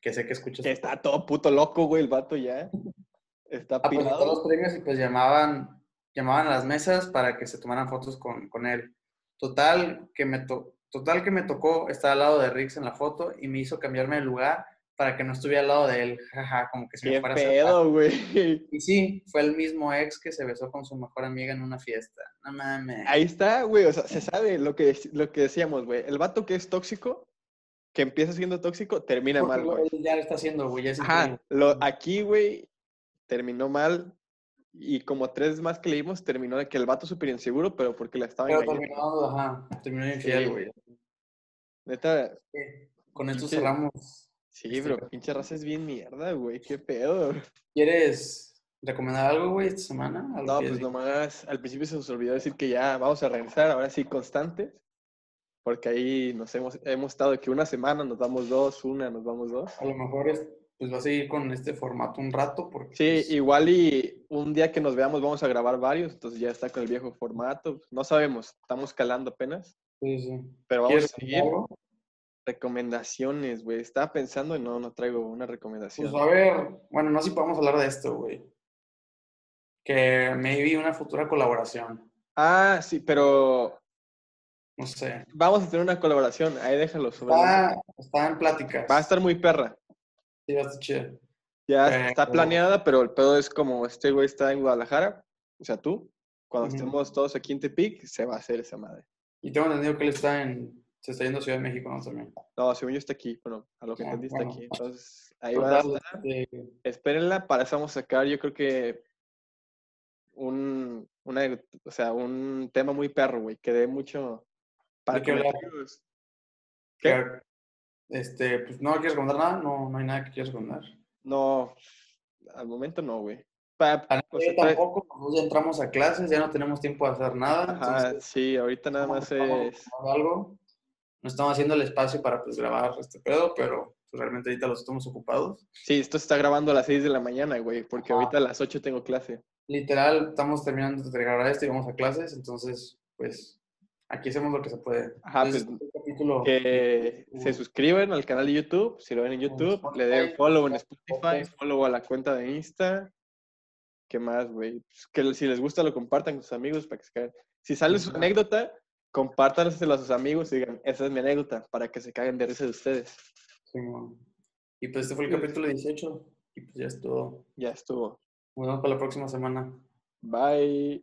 Que sé que escuchas. Que está todo puto loco, güey, el vato ya. Está Ah, pues, todos los premios y pues llamaban, llamaban a las mesas para que se tomaran fotos con, con él. Total que, me to- total que me tocó estar al lado de Rix en la foto y me hizo cambiarme de lugar para que no estuviera al lado de él. Jaja, como que se me ¡Qué fuera a hacer pedo, güey! Y sí, fue el mismo ex que se besó con su mejor amiga en una fiesta. No mames. Ahí está, güey. O sea, se sabe lo que, lo que decíamos, güey. El vato que es tóxico, que empieza siendo tóxico, termina Porque mal, güey. ya lo está haciendo, güey. Ajá. Lo, aquí, güey, terminó mal. Y como tres más que leímos, terminó de que el vato súper inseguro, pero porque la estaba Pero engañando. terminó, ajá, terminó infiel, Sí. güey. Neta, Con esto Pinche- cerramos. sí, Este, bro. Pinche raza es bien mierda, güey. Qué pedo. ¿Quieres recomendar algo, güey, esta semana? ¿Algo No, pues nomás al principio se nos olvidó decir que ya vamos a regresar, ahora sí, constantes. Porque ahí nos hemos, hemos estado que una semana nos damos dos, una nos vamos dos. A lo mejor es, pues va a seguir con este formato un rato porque Sí, pues, igual y un día que nos veamos vamos a grabar varios, entonces ya está con el viejo formato. No sabemos, estamos calando apenas, sí, sí. pero vamos a ¿Quieres seguir. algo? Recomendaciones, güey. Estaba pensando y no, no traigo una recomendación. Pues a ver, bueno, no sé si podemos hablar de esto, güey. Que maybe una futura colaboración. Ah, sí, pero No sé. vamos a tener una colaboración. Ahí déjalo sobre. Está, está en pláticas. Va a estar muy perra. Sí, va a estar chido. Ya está Pero- planeada, pero el pedo es como este güey está en Guadalajara, o sea, tú. Cuando estemos todos aquí en Tepic, se va a hacer esa madre. Y tengo entendido que él está en. Se está yendo a Ciudad de México, ¿no? También. No, según yo está aquí. Bueno, a lo que Ah, entendí está bueno. aquí. Entonces, ahí va a estar. Espérenla, para eso vamos a sacar, yo creo que un, una, o sea, un tema muy perro, güey, que dé mucho para ¿De qué hablar? comentarios. ¿Qué? que- Este, pues no quieres recomendar nada, no, no hay nada que quieras recomendar. No, al momento no, güey. Pa- A o sea, tampoco, nosotros ya entramos a clases, ya no tenemos tiempo de hacer nada. Ajá, entonces, sí, ahorita nada más es... algo. No estamos haciendo el espacio para pues, grabar este pedo, pero pues, realmente ahorita los estamos ocupados. Sí, esto se está grabando a las 6 de la mañana, güey, porque Ajá. ahorita a las 8 tengo clase. Literal, estamos terminando de grabar esto y vamos a clases, entonces, pues, aquí hacemos lo que se puede. Ajá, Entonces, pues, Que se suscriban al canal de YouTube, si lo ven en YouTube, le den follow en Spotify, follow a la cuenta de Insta. ¿Qué más, güey? Pues que si les gusta lo compartan con sus amigos para que se caigan. Si sale su anécdota, compártanselo a sus amigos y digan, esa es mi anécdota, para que se caguen de risa de ustedes. Sí. Y pues este fue el capítulo 18. Y pues ya estuvo. Ya estuvo. Nos vemos para la próxima semana. Bye.